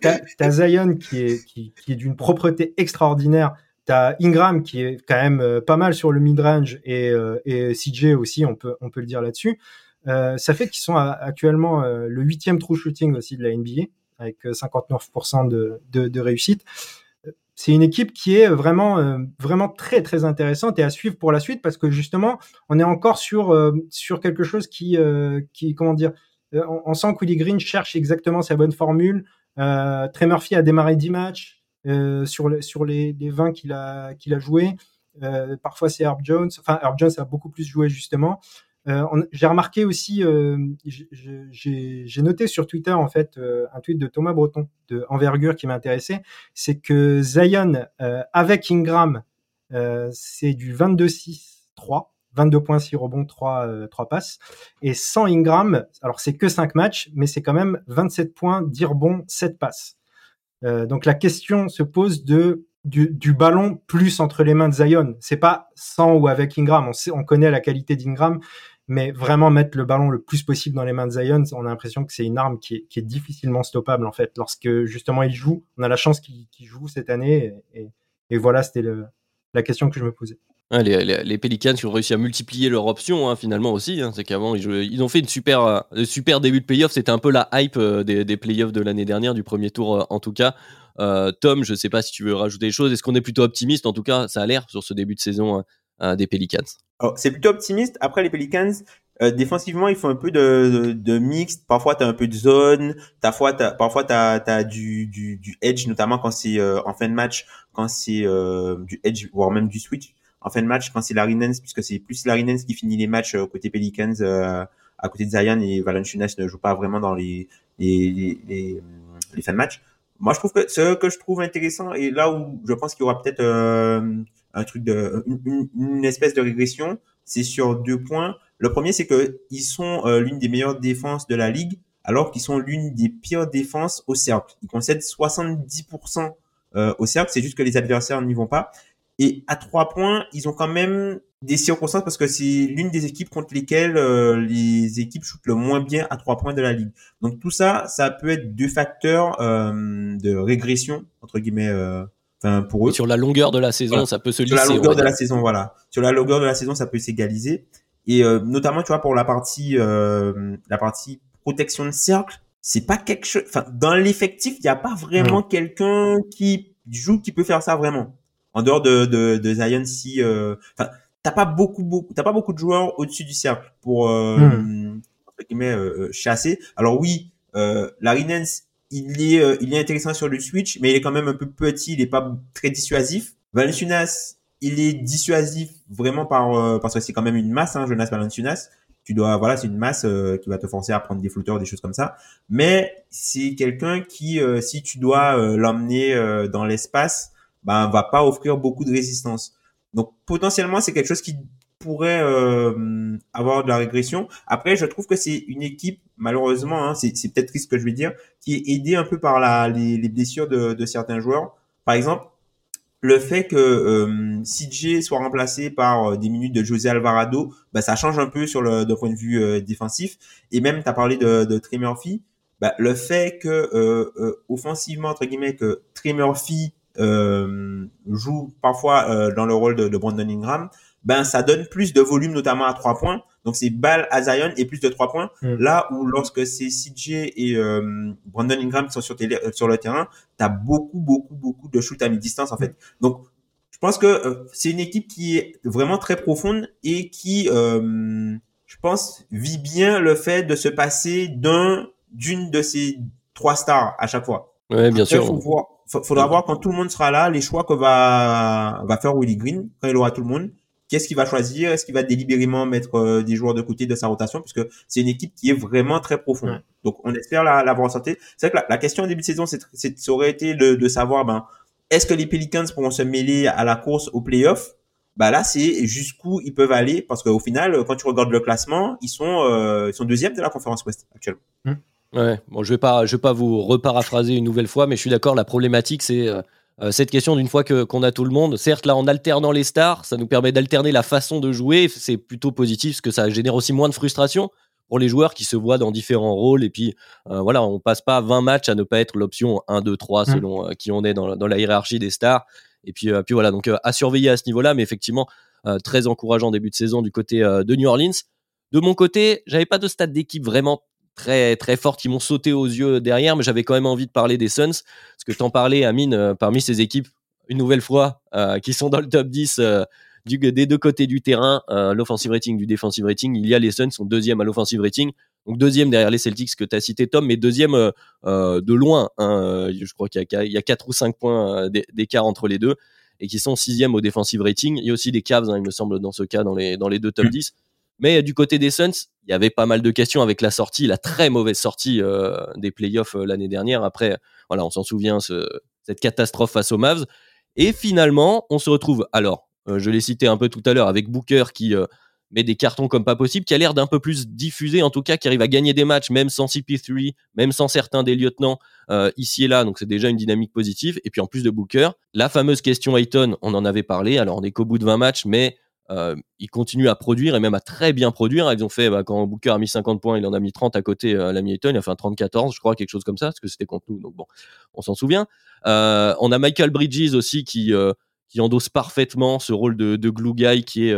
t'as, Zion qui est, qui, qui est d'une propreté extraordinaire. T'as Ingram qui est quand même euh, pas mal sur le mid-range et, euh, et CJ aussi, on peut, on peut le dire là-dessus. Euh, ça fait qu'ils sont actuellement euh, le huitième true shooting aussi de la NBA avec 59% de, réussite. C'est une équipe qui est vraiment euh, vraiment très très intéressante et à suivre pour la suite parce que justement on est encore sur euh, sur quelque chose qui euh, qui comment dire on, sent que Willie Green cherche exactement sa bonne formule. Trey Murphy a démarré 10 matchs sur les sur les, les 20 qu'il a qu'il a joué parfois c'est Herb Jones enfin Herb Jones a beaucoup plus joué justement euh, j'ai remarqué aussi, euh, j'ai noté sur Twitter en fait euh, un tweet de Thomas Breton de Envergure qui m'intéressait, c'est que Zion avec Ingram, c'est du 22-6-3. 22 points, 6 rebonds, 3, 3 passes. Et sans Ingram, alors c'est que 5 matchs, mais c'est quand même 27 points, 10 rebonds, 7 passes. Donc la question se pose de du, ballon plus entre les mains de Zion. C'est pas sans ou avec Ingram. On, connaît la qualité d'Ingram, mais vraiment mettre le ballon le plus possible dans les mains de Zion, on a l'impression que c'est une arme qui est, qui est, difficilement stoppable en fait. Lorsque justement il joue, on a la chance qu'il joue cette année, et, et voilà, c'était la question que je me posais. Les, les, Pelicans qui ont réussi à multiplier leur option hein, finalement aussi. Hein, c'est qu'avant ils, ont fait une super, euh, super début de playoff. C'était un peu la hype euh, des, playoffs de l'année dernière, du premier tour euh, en tout cas. Tom, je sais pas si tu veux rajouter des choses. Est-ce qu'on est plutôt optimiste? En tout cas, ça a l'air sur ce début de saison des Pelicans c'est plutôt optimiste. Après, les Pelicans, défensivement, ils font un peu de, de, mixte. Parfois, tu as un peu de zone. Parfois, tu parfois, t'as, as du, edge, notamment quand c'est en fin de match, quand c'est du edge, voire même du switch. En fin de match, quand c'est Larry Nance, puisque c'est plus Larry Nance qui finit les matchs côté Pelicans, à côté de Zion et Valanciunas ne joue pas vraiment dans les, les, les, les, fins de match. Moi, je trouve que ce que je trouve intéressant et là où je pense qu'il y aura peut-être un truc de une, une espèce de régression, c'est sur deux points. Le premier, c'est que ils sont euh, l'une des meilleures défenses de la ligue, alors qu'ils sont l'une des pires défenses au cercle. Ils concèdent 70% euh, au cercle, c'est juste que les adversaires n'y vont pas. Et à trois points, ils ont quand même des circonstances parce que c'est l'une des équipes contre lesquelles euh, les équipes shootent le moins bien à trois points de la ligue. Donc tout ça, ça peut être deux facteurs de régression entre guillemets pour eux. sur la longueur de la saison, ça peut se lisser. Sur la longueur de la saison, voilà. Sur la longueur de la saison, ça peut s'égaliser. Et euh, notamment, tu vois, pour la partie, euh, la partie protection de cercle, c'est pas quelque chose. Enfin, dans l'effectif, il n'y a pas vraiment quelqu'un qui joue qui peut faire ça vraiment. En dehors de de, de Zion, si, euh, enfin, t'as pas beaucoup beaucoup, t'as pas beaucoup de joueurs au-dessus du cercle pour euh, hmm. euh chasser. Alors oui, euh, Larry Nance, il est, euh, il est intéressant sur le switch, mais il est quand même un peu petit, il est pas très dissuasif. Valanciunas, il est dissuasif vraiment par, euh, parce que c'est quand même une masse, hein, Jonas Valanciunas. Tu dois, voilà, c'est une masse euh, qui va te forcer à prendre des flotteurs, des choses comme ça. Mais c'est quelqu'un qui, si tu dois l'emmener dans l'espace, ben, va pas offrir beaucoup de résistance. Donc potentiellement, c'est quelque chose qui pourrait euh, avoir de la régression. Après, je trouve que c'est une équipe, malheureusement, hein, c'est peut-être triste ce que je vais dire, qui est aidée un peu par la, les, les blessures de, de, certains joueurs. Par exemple, le fait que euh, CJ soit remplacé par euh, des minutes de José Alvarado, bah, ça change un peu sur le point de vue euh, défensif. Et même, tu as parlé de, de Trey Murphy, bah, le fait que euh, offensivement, entre guillemets, que Trey Murphy joue parfois dans le rôle de, de Brandon Ingram, ben ça donne plus de volume notamment à trois points. Donc c'est balle à Zion et plus de trois points. Hmm. Là où lorsque c'est CJ et euh, Brandon Ingram qui sont sur, euh, sur le terrain, tu as beaucoup beaucoup beaucoup de shoot à mi-distance en fait. Donc je pense que euh, c'est une équipe qui est vraiment très profonde et qui je pense vit bien le fait de se passer d'un d'une de ces trois stars à chaque fois. Ouais, bien sûr. Faut voir, faudra voir quand tout le monde sera là les choix que va va faire Willie Green quand il aura tout le monde Qu'est-ce qu'il va choisir? Est-ce qu'il va délibérément mettre euh, des joueurs de côté de sa rotation? Puisque c'est une équipe qui est vraiment très profonde. Donc, on espère la, la voir en santé. C'est vrai que la, question au début de saison, c'est, ça aurait été de, de savoir, ben, est-ce que les Pelicans pourront se mêler à la course au playoff? Bah là c'est jusqu'où ils peuvent aller parce qu'au final quand tu regardes le classement ils sont euh, ils sont deuxième de la conférence Ouest actuellement. Mmh. Ouais, bon je vais pas je vais pas vous reparaphraser une nouvelle fois mais je suis d'accord la problématique c'est euh, euh, cette question d'une fois que qu'on a tout le monde. Certes là en alternant les stars ça nous permet d'alterner la façon de jouer. C'est plutôt positif parce que ça génère aussi moins de frustration pour les joueurs qui se voient dans différents rôles. Et puis voilà on passe pas 20 matchs à ne pas être l'option 1 2 3 selon qui on est dans, dans la hiérarchie des stars. Et puis, euh, puis voilà, donc euh, à surveiller à ce niveau-là, mais effectivement, euh, très encourageant début de saison du côté de New Orleans. De mon côté, j'avais pas de stade d'équipe vraiment très très forte qui m'ont sauté aux yeux derrière, mais j'avais quand même envie de parler des Suns, parce que t'en parlais, Amine, parmi ces équipes, une nouvelle fois, qui sont dans le top 10 du, des deux côtés du terrain, l'offensive rating du defensive rating, il y a les Suns, sont deuxième à l'offensive rating, donc deuxième derrière les Celtics que tu as cité Tom, mais deuxième euh, euh, de loin. Hein, euh, je crois qu'il y, y, a quatre ou cinq points d'écart entre les deux et qui sont sixième au defensive rating. Il y a aussi des Cavs, hein, il me semble, dans ce cas, dans les, dans les deux top 10. Mais du côté des Suns, il y avait pas mal de questions avec la sortie, la très mauvaise sortie des playoffs l'année dernière. Après, voilà, on s'en souvient, ce, cette catastrophe face aux Mavs. Et finalement, on se retrouve, alors, je l'ai cité un peu tout à l'heure, avec Booker qui mais des cartons comme pas possible, qui a l'air d'un peu plus diffusé, en tout cas, qui arrive à gagner des matchs, même sans CP3, même sans certains des lieutenants euh, ici et là. Donc c'est déjà une dynamique positive. Et puis en plus de Booker, la fameuse question Ayton, on en avait parlé. Alors on est qu'au bout de 20 matchs, mais euh, il continue à produire et même à très bien produire. Ils ont fait, bah, quand Booker a mis 50 points, il en a mis 30 à côté euh, l'ami Ayton, il a fait un 34, je crois, quelque chose comme ça, parce que c'était contre nous. Donc bon, on s'en souvient. Euh, on a Michael Bridges aussi qui, euh, endosse parfaitement ce rôle de, glue guy qui est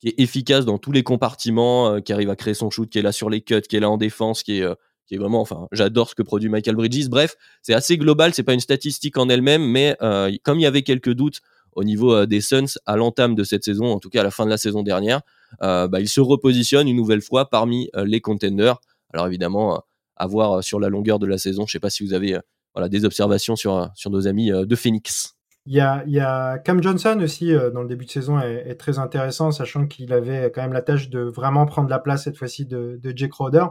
qui est efficace dans tous les compartiments, euh, qui arrive à créer son shoot, qui est là sur les cuts, qui est là en défense, qui est, euh, qui est vraiment, enfin, j'adore ce que produit Michael Bridges. Bref, c'est assez global, c'est pas une statistique en elle-même, mais euh, comme il y avait quelques doutes au niveau des Suns à l'entame de cette saison, en tout cas à la fin de la saison dernière, bah, il se repositionne une nouvelle fois parmi les contenders. Alors évidemment, à voir sur la longueur de la saison. Je sais pas si vous avez des observations sur, nos amis de Phoenix. Il y a, Cam Johnson aussi euh, dans le début de saison est, très intéressant, sachant qu'il avait quand même la tâche de vraiment prendre la place cette fois-ci de, Jake Crowder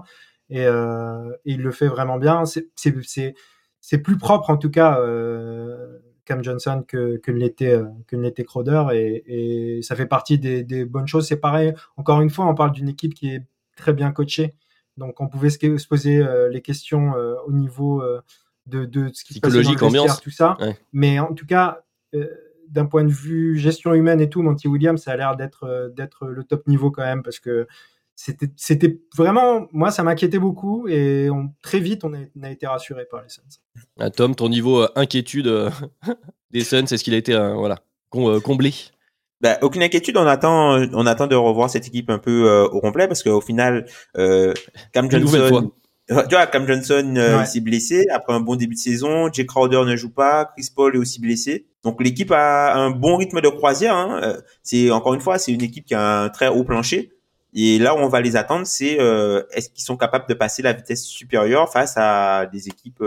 et, euh, il le fait vraiment bien. C'est plus propre en tout cas euh, Cam Johnson que, que l'était euh, que l'était Crowder et, et, ça fait partie des, des bonnes choses. C'est pareil. Encore une fois, on parle d'une équipe qui est très bien coachée, donc on pouvait se, poser euh, les questions au niveau de, de ce qui se passe dans le ambiance. tout ça. Mais en tout cas, euh, d'un point de vue gestion humaine et tout, Monty Williams, ça a l'air d'être euh, d'être le top niveau quand même parce que c'était c'était vraiment moi ça m'inquiétait beaucoup et on, très vite on a, été rassuré par les Suns. Ah, Tom, ton niveau euh, inquiétude des Suns, est-ce qu'il a été voilà comblé? Bah, aucune inquiétude, on attend, on attend de revoir cette équipe un peu au complet parce qu'au final, Cam Johnson, tu vois, Cam Johnson euh, s'est blessé après un bon début de saison. Jake Crowder ne joue pas. Chris Paul est aussi blessé. Donc l'équipe a un bon rythme de croisière. Hein. Euh, c'est encore une fois, c'est une équipe qui a un très haut plancher. Et là où on va les attendre, c'est euh, est-ce qu'ils sont capables de passer la vitesse supérieure face à des équipes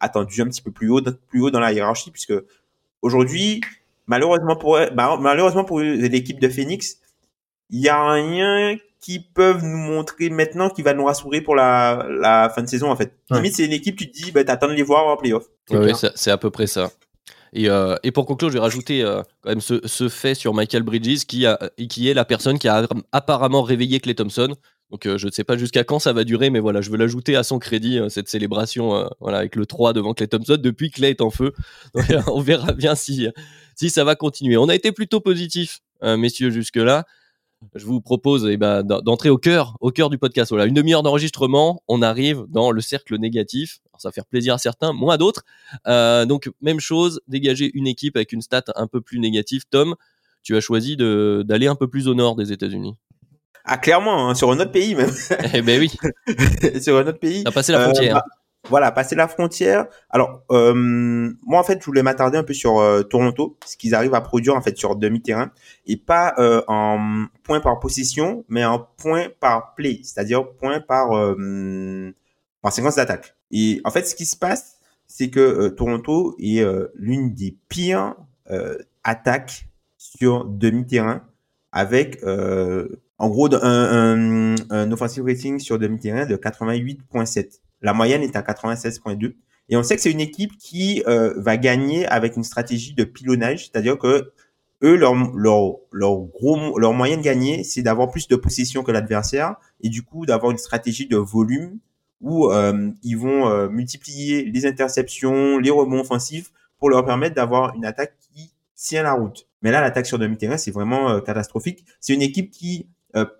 attendues un petit peu plus haut, plus haut dans la hiérarchie, puisque aujourd'hui, malheureusement pour bah, malheureusement pour l'équipe de Phoenix, il y a rien qui peuvent nous montrer maintenant qui va nous rassurer pour la, la fin de saison en fait. Limite c'est une équipe tu te dis bah t'attends de les voir en playoff. Oui, c'est à peu près ça. Et, euh, et, pour conclure, je vais rajouter euh, quand même ce, fait sur Michael Bridges qui, est la personne qui a apparemment réveillé Clay Thompson. Donc euh, je ne sais pas jusqu'à quand ça va durer, mais voilà, je veux l'ajouter à son crédit, cette célébration voilà, avec le 3 devant Clay Thompson depuis Clay est en feu. On verra bien si, si ça va continuer. On a été plutôt positif, messieurs, jusque-là je vous propose eh ben, d'entrer au cœur, au cœur du podcast. Voilà, une demi-heure d'enregistrement, on arrive dans le cercle négatif. ça va faire plaisir à certains, moins à d'autres. Euh, donc, même chose, dégager une équipe avec une stat un peu plus négative. Tom, tu as choisi d'aller un peu plus au nord des États-Unis. Ah, clairement, hein, sur un autre pays même. eh ben oui. sur un autre pays. A passé la frontière. Euh, bah, voilà, passer la frontière. Alors, euh, moi en fait, je voulais m'attarder un peu sur euh, Toronto, ce qu'ils arrivent à produire en fait sur demi-terrain, et pas euh, en point par position, mais en point par play, c'est-à-dire point par par séquence d'attaque. Et en fait, ce qui se passe, c'est que Toronto est l'une des pires attaques sur demi-terrain, avec en gros un offensive rating sur demi-terrain de 88.7. La moyenne est à 96.2. Et on sait que c'est une équipe qui euh, va gagner avec une stratégie de pilonnage, c'est-à-dire que eux, leur, leur, leur gros, leur moyen de gagner, c'est d'avoir plus de possession que l'adversaire et du coup d'avoir une stratégie de volume où euh, ils vont euh, multiplier les interceptions, les rebonds offensifs pour leur permettre d'avoir une attaque qui tient la route. Mais là, l'attaque sur demi-terrain, c'est vraiment euh, catastrophique. C'est une équipe qui,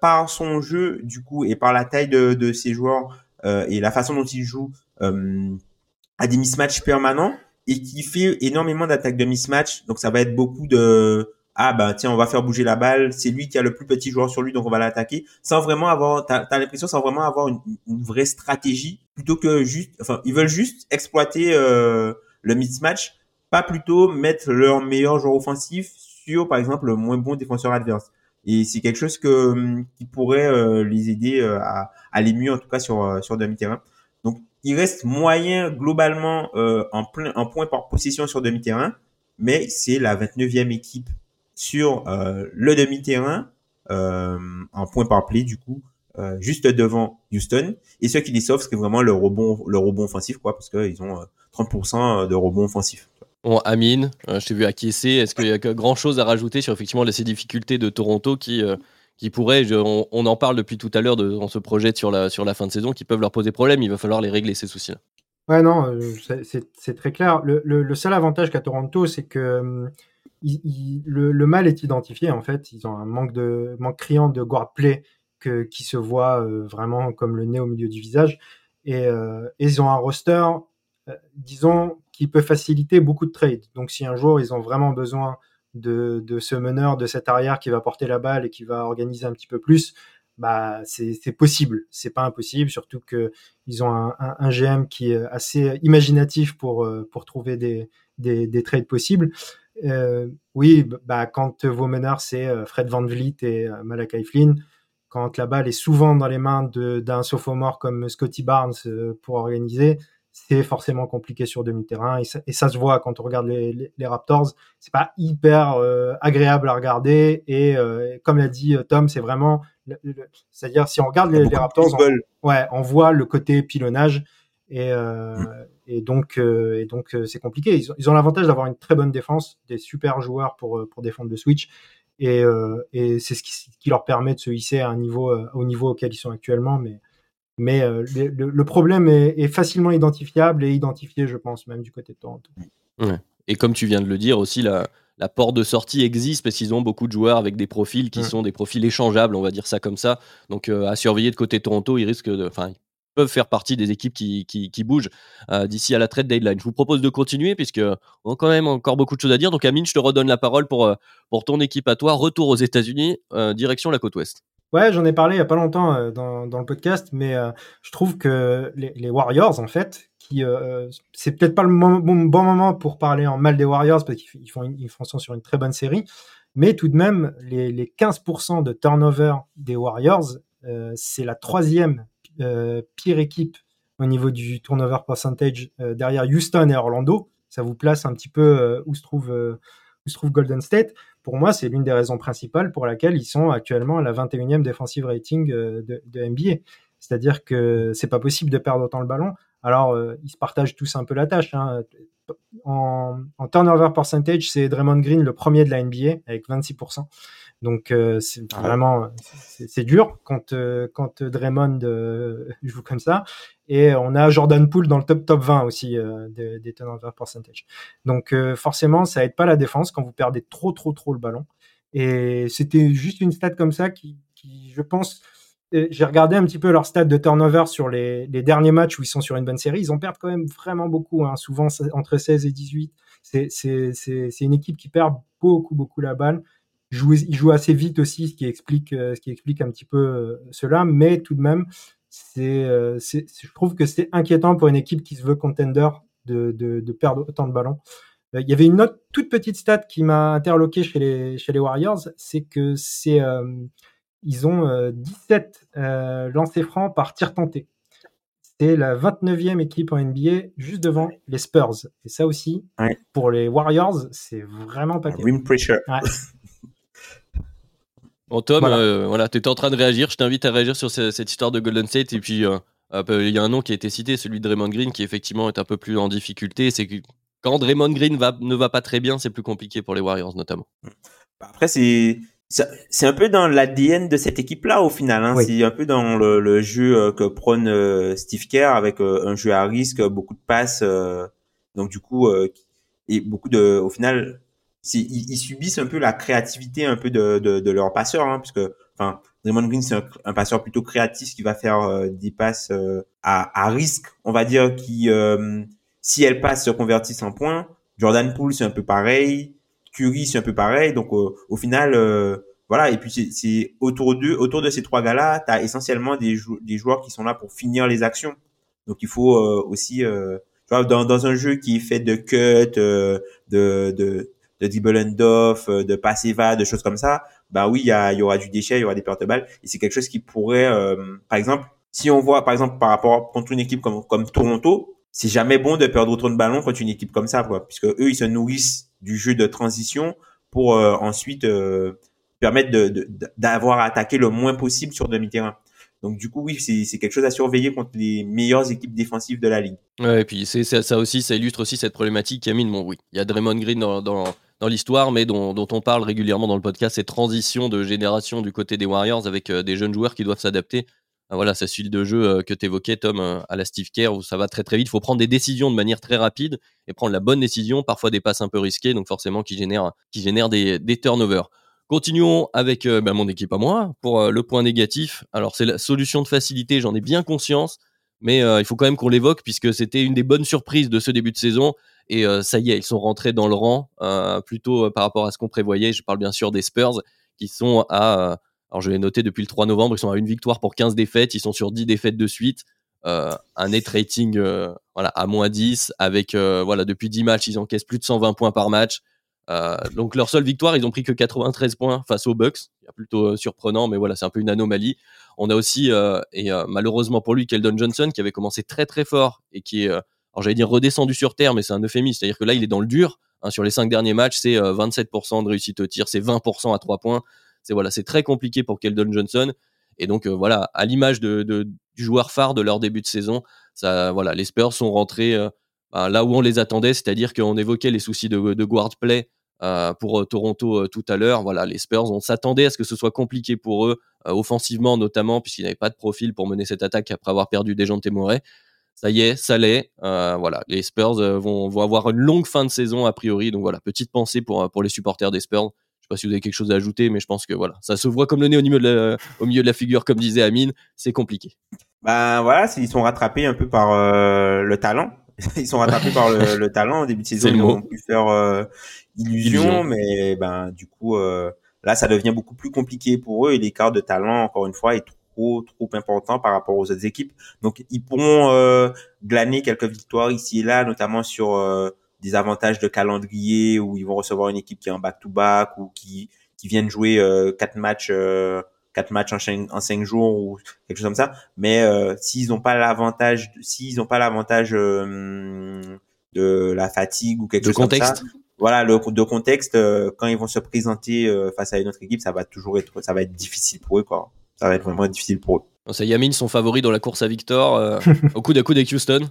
par son jeu, du coup, et par la taille de, de ses joueurs et la façon dont ils jouent, a des mismatchs permanents et qui fait énormément d'attaques de mismatch. Donc ça va être beaucoup de ah ben tiens on va faire bouger la balle, c'est lui qui a le plus petit joueur sur lui donc on va l'attaquer sans vraiment avoir t'as as, l'impression sans vraiment avoir une, une, vraie stratégie plutôt que juste enfin ils veulent juste exploiter euh, le mismatch pas plutôt mettre leur meilleur joueur offensif sur par exemple le moins bon défenseur adverse et c'est quelque chose que qui pourrait euh, les aider euh, à, aller mieux en tout cas sur sur demi terrain donc il reste moyen globalement euh, en plein en point par position sur demi-terrain, mais c'est la 29e équipe sur euh, le demi-terrain euh, en point par play du coup juste devant Houston et ce qui les sauve c'est vraiment le rebond le rebond offensif quoi parce qu'ils ont 30% de rebond offensif. Bon, Amine, je t'ai vu acquiescer. Est-ce qu'il y a grand chose à rajouter sur effectivement ces difficultés de Toronto qui qui pourraient, on, en parle depuis tout à l'heure, on se projette sur la, sur la fin de saison, qui peuvent leur poser problème. Il va falloir les régler, ces soucis-là. Ouais, non, euh, c'est très clair. Le, seul avantage qu'a Toronto, c'est que euh, le, mal est identifié, en fait. Ils ont un manque, de, manque criant de guard play que, qui se voit euh, vraiment comme le nez au milieu du visage. Et ils ont un roster, disons, qui peut faciliter beaucoup de trades. Donc, si un jour ils ont vraiment besoin de, ce meneur, de cet arrière qui va porter la balle et qui va organiser un petit peu plus, bah c'est possible. C'est pas impossible, surtout que ils ont un, GM qui est assez imaginatif pour euh, pour trouver des, des, trades possibles. Euh, oui, bah quand vos meneurs c'est euh, Fred Van Vliet et Malakai Flynn, quand la balle est souvent dans les mains d'un sophomore comme Scotty Barnes pour organiser, c'est forcément compliqué sur demi-terrain et, ça, se voit quand on regarde les, les, Raptors. C'est pas hyper euh, agréable à regarder et euh, comme l'a dit euh, Tom, c'est vraiment, c'est-à-dire si on regarde les, Raptors, on, ouais, on voit le côté pilonnage et, mm. et donc et donc c'est compliqué. Ils ont, ils ont l'avantage d'avoir une très bonne défense, des super joueurs pour pour défendre le switch et, et c'est ce qui, qui, leur permet de se hisser à un niveau au niveau auquel ils sont actuellement, mais mais euh, le, problème est, facilement identifiable et identifié, je pense, même du côté de Toronto. Et comme tu viens de le dire aussi, la, la porte de sortie existe parce qu'ils ont beaucoup de joueurs avec des profils qui sont des profils échangeables, on va dire ça comme ça. Donc euh, à surveiller de côté Toronto, ils risquent de, enfin, peuvent faire partie des équipes qui, qui, bougent euh, d'ici à la trade deadline. Je vous propose de continuer puisque on a quand même encore beaucoup de choses à dire. Donc Amine, je te redonne la parole pour, pour ton équipe à toi. Retour aux États-Unis, direction la côte ouest. Ouais, j'en ai parlé il y a pas longtemps euh, dans, dans, le podcast, mais euh, je trouve que les, Warriors, en fait, qui euh, c'est peut-être pas le bon, moment pour parler en mal des Warriors parce qu'ils font ils font sur une très bonne série, mais tout de même les, les 15% de turnover des Warriors, c'est la troisième pire équipe au niveau du turnover percentage derrière Houston et Orlando. Ça vous place un petit peu où se trouve où se trouve Golden State pour moi, c'est l'une des raisons principales pour laquelle ils sont actuellement à la 21e defensive rating euh, de, NBA. C'est-à-dire que c'est pas possible de perdre autant le ballon. Alors, euh, ils se partagent tous un peu la tâche. Hein. En, turnover percentage, c'est Draymond Green le premier de la NBA avec 26%. Donc euh, c'est ah vraiment c'est dur quand euh, quand Draymond euh, joue comme ça. Et on a Jordan Poole dans le top top 20 aussi des, des turnover percentage. Donc forcément ça aide pas la défense quand vous perdez trop trop trop le ballon. Et c'était juste une stat comme ça qui, qui je pense j'ai regardé un petit peu leur stats de turnover sur les, les, derniers matchs où ils sont sur une bonne série. Ils en perdent quand même vraiment beaucoup, hein, souvent entre 16 et 18. C'est une équipe qui perd beaucoup, beaucoup la balle il joue assez vite aussi, ce qui explique, euh, ce qui explique un petit peu euh, cela. Mais tout de même, euh, c'est, je trouve que c'est inquiétant pour une équipe qui se veut contender de, de, de perdre autant de ballons. Il y avait une autre toute petite stat qui m'a interloqué chez les, chez les Warriors, c'est que c'est ils ont 17 lancers francs par tir tenté. C'est la 29e équipe en NBA, juste devant les Spurs. Et ça aussi, pour les Warriors, c'est vraiment pas Rim pressure. Bon, Tom, voilà, euh, tu étais en train de réagir. Je t'invite à réagir sur cette histoire de Golden State. Et puis, euh, il y a un nom qui a été cité, celui de Draymond Green, qui effectivement est un peu plus en difficulté. C'est que quand Draymond Green va, ne va pas très bien, c'est plus compliqué pour les Warriors, notamment. Après, c'est c'est un peu dans l'ADN de cette équipe-là au final. Hein. C'est un peu dans le, le jeu euh, que prône euh, Steve Kerr avec euh, un jeu à risque, beaucoup de passes. donc du coup, et beaucoup de, au final, ils, ils, subissent un peu la créativité un peu de, de, de leurs passeurs, hein, puisque enfin Draymond Green c'est un, passeur plutôt créatif qui va faire des passes à, à, risque, on va dire, qui si elle passe se convertissent en points. Jordan Poole c'est un peu pareil. Curry, c'est un peu pareil. Donc, euh, au final, euh, voilà. Et puis, c'est autour d'eux, autour de ces trois gars-là, tu as essentiellement des, des joueurs qui sont là pour finir les actions. Donc, il faut euh, aussi, dans, dans un jeu qui est fait de cut, de, de, de dribble and off, de passe de choses comme ça, bah oui, il y, y aura du déchet, il y aura des pertes de balles. Et c'est quelque chose qui pourrait, par exemple, si on voit, par exemple, par rapport contre une équipe comme, comme Toronto, c'est jamais bon de perdre autant de ballons contre une équipe comme ça, quoi, puisque eux, ils se nourrissent du jeu de transition pour euh, ensuite euh, permettre d'avoir de, attaqué le moins possible sur demi-terrain. Donc du coup, oui, c'est quelque chose à surveiller contre les meilleures équipes défensives de la ligue. Ouais, et puis c'est ça aussi, ça illustre aussi cette problématique, Camille. Bon, oui, il y a Draymond Green dans, dans, l'histoire, mais dont, on parle régulièrement dans le podcast, ces transitions de génération du côté des Warriors avec euh, des jeunes joueurs qui doivent s'adapter ah, voilà, ça suit de jeu euh, que tu évoquais, Tom, euh, à la Steve Kerr, où ça va très très vite. Il faut prendre des décisions de manière très rapide et prendre la bonne décision, parfois des passes un peu risquées, donc forcément qui génèrent, qui des turnovers. Continuons avec euh, bah, mon équipe à moi pour le point négatif. Alors c'est la solution de facilité, j'en ai bien conscience, mais il faut quand même qu'on l'évoque puisque c'était une des bonnes surprises de ce début de saison. Et ça y est, ils sont rentrés dans le rang plutôt par rapport à ce qu'on prévoyait. Je parle bien sûr des Spurs qui sont à alors je l'ai noté depuis le 3 novembre, ils sont à une victoire pour 15 défaites, ils sont sur 10 défaites de suite. Euh, un net rating euh, voilà, à moins 10, avec euh, voilà, depuis 10 matchs, ils encaissent plus de 120 points par match. Donc leur seule victoire, ils ont pris que 93 points face aux Bucks. Plutôt surprenant, mais voilà, c'est un peu une anomalie. On a aussi, et malheureusement pour lui, Keldon Johnson, qui avait commencé très très fort et qui est, alors j'allais dire redescendu sur terre, mais c'est un euphémisme, c'est-à-dire que là, il est dans le dur. Hein, sur les 5 derniers matchs, c'est 27% de réussite au tir, c'est 20% à 3 points. C'est voilà, c'est très compliqué pour Keldon Johnson. Et donc euh, voilà, à l'image du joueur phare de leur début de saison, voilà, les Spurs sont rentrés euh, bah, là où on les attendait, c'est-à-dire qu'on évoquait les soucis de, de guard play euh, pour Toronto tout à l'heure. Voilà, les Spurs, on s'attendait à ce que ce soit compliqué pour eux, offensivement notamment, puisqu'ils n'avaient pas de profil pour mener cette attaque après avoir perdu des gens Témoré. Ça y est, ça l'est. voilà, les Spurs vont, avoir une longue fin de saison a priori. Donc voilà, petite pensée pour, pour les supporters des Spurs sais pas si vous avez quelque chose à ajouter, mais je pense que voilà, ça se voit comme le nez au, niveau de la, au milieu de la figure, comme disait Amine, c'est compliqué. Ben voilà, ils sont rattrapés un peu par euh, le talent. Ils sont rattrapés par le, talent au début de saison. Ils ont pu faire euh, illusion, mais ben du coup euh, là, ça devient beaucoup plus compliqué pour eux et l'écart de talent, encore une fois, est trop trop important par rapport aux autres équipes. Donc ils pourront euh, glaner quelques victoires ici et là, notamment sur des avantages de calendrier où ils vont recevoir une équipe qui est en back-to-back ou qui, qui viennent jouer euh, quatre matchs euh, quatre matchs en cinq, en cinq jours ou quelque chose comme ça. Mais euh, s'ils n'ont pas l'avantage, s'ils n'ont pas l'avantage euh, de la fatigue ou quelque chose comme ça, voilà, le de contexte, euh, quand ils vont se présenter face à une autre équipe, ça va toujours être, ça va être difficile pour eux, quoi. Ça va être vraiment difficile pour eux. C'est Yamin, son favori dans la course à Victor, au coup d'un coup avec Houston.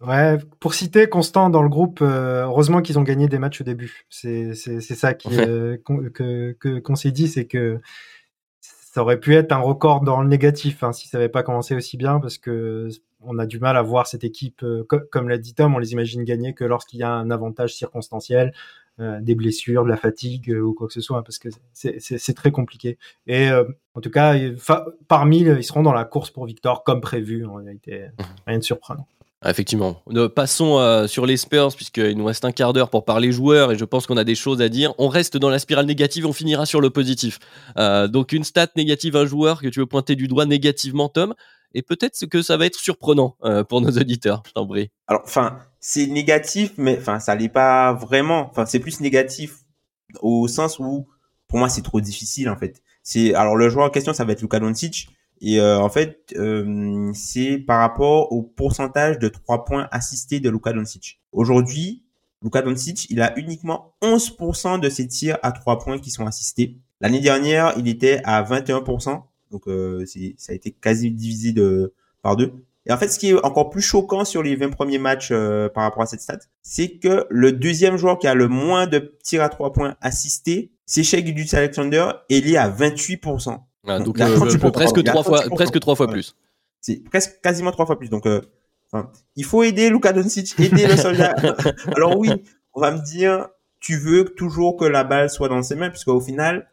Ouais, pour citer Constant dans le groupe, euh, heureusement qu'ils ont gagné des matchs au début. C'est ça qui, euh, que qu'on s'est dit, c'est que ça aurait pu être un record dans le négatif hein, si ça n'avait pas commencé aussi bien, parce que on a du mal à voir cette équipe, euh, comme l'a dit Tom, on les imagine gagner que lorsqu'il y a un avantage circonstanciel, des blessures, de la fatigue ou quoi que ce soit, parce que c'est très compliqué. Et en tout cas, parmi, ils seront dans la course pour Victor comme prévu. En réalité, mmh. rien de surprenant. Effectivement. Passons euh, sur les Spurs, puisqu'il nous reste un quart d'heure pour parler joueurs et je pense qu'on a des choses à dire. On reste dans la spirale négative, on finira sur le positif. Euh, donc une stat négative, un joueur que tu veux pointer du doigt négativement, Tom, et peut-être que ça va être surprenant euh, pour nos auditeurs, je t'en prie. Alors, enfin, c'est négatif, mais enfin, ça l'est pas vraiment. Enfin, c'est plus négatif au sens où, pour moi, c'est trop difficile en fait. C'est alors le joueur en question, ça va être Luka Doncic et euh, en fait, euh, c'est par rapport au pourcentage de 3 points assistés de Luka Doncic. Aujourd'hui, Luka Doncic, il a uniquement 11% de ses tirs à 3 points qui sont assistés. L'année dernière, il était à 21%. Donc, euh, ça a été quasi divisé par deux. Et en fait, ce qui est encore plus choquant sur les 20 premiers matchs euh, par rapport à cette stat, c'est que le deuxième joueur qui a le moins de tirs à 3 points assistés, c'est Shea Gilgis Alexander et il est à 28%. Ah, donc, a euh, 38%, presque trois fois, 38%. presque trois fois plus. C'est presque quasiment trois fois plus. Donc, euh, enfin, il faut aider Luka Doncic, aider le soldat. Alors oui, on va me dire, tu veux toujours que la balle soit dans ses mains, puisque au final,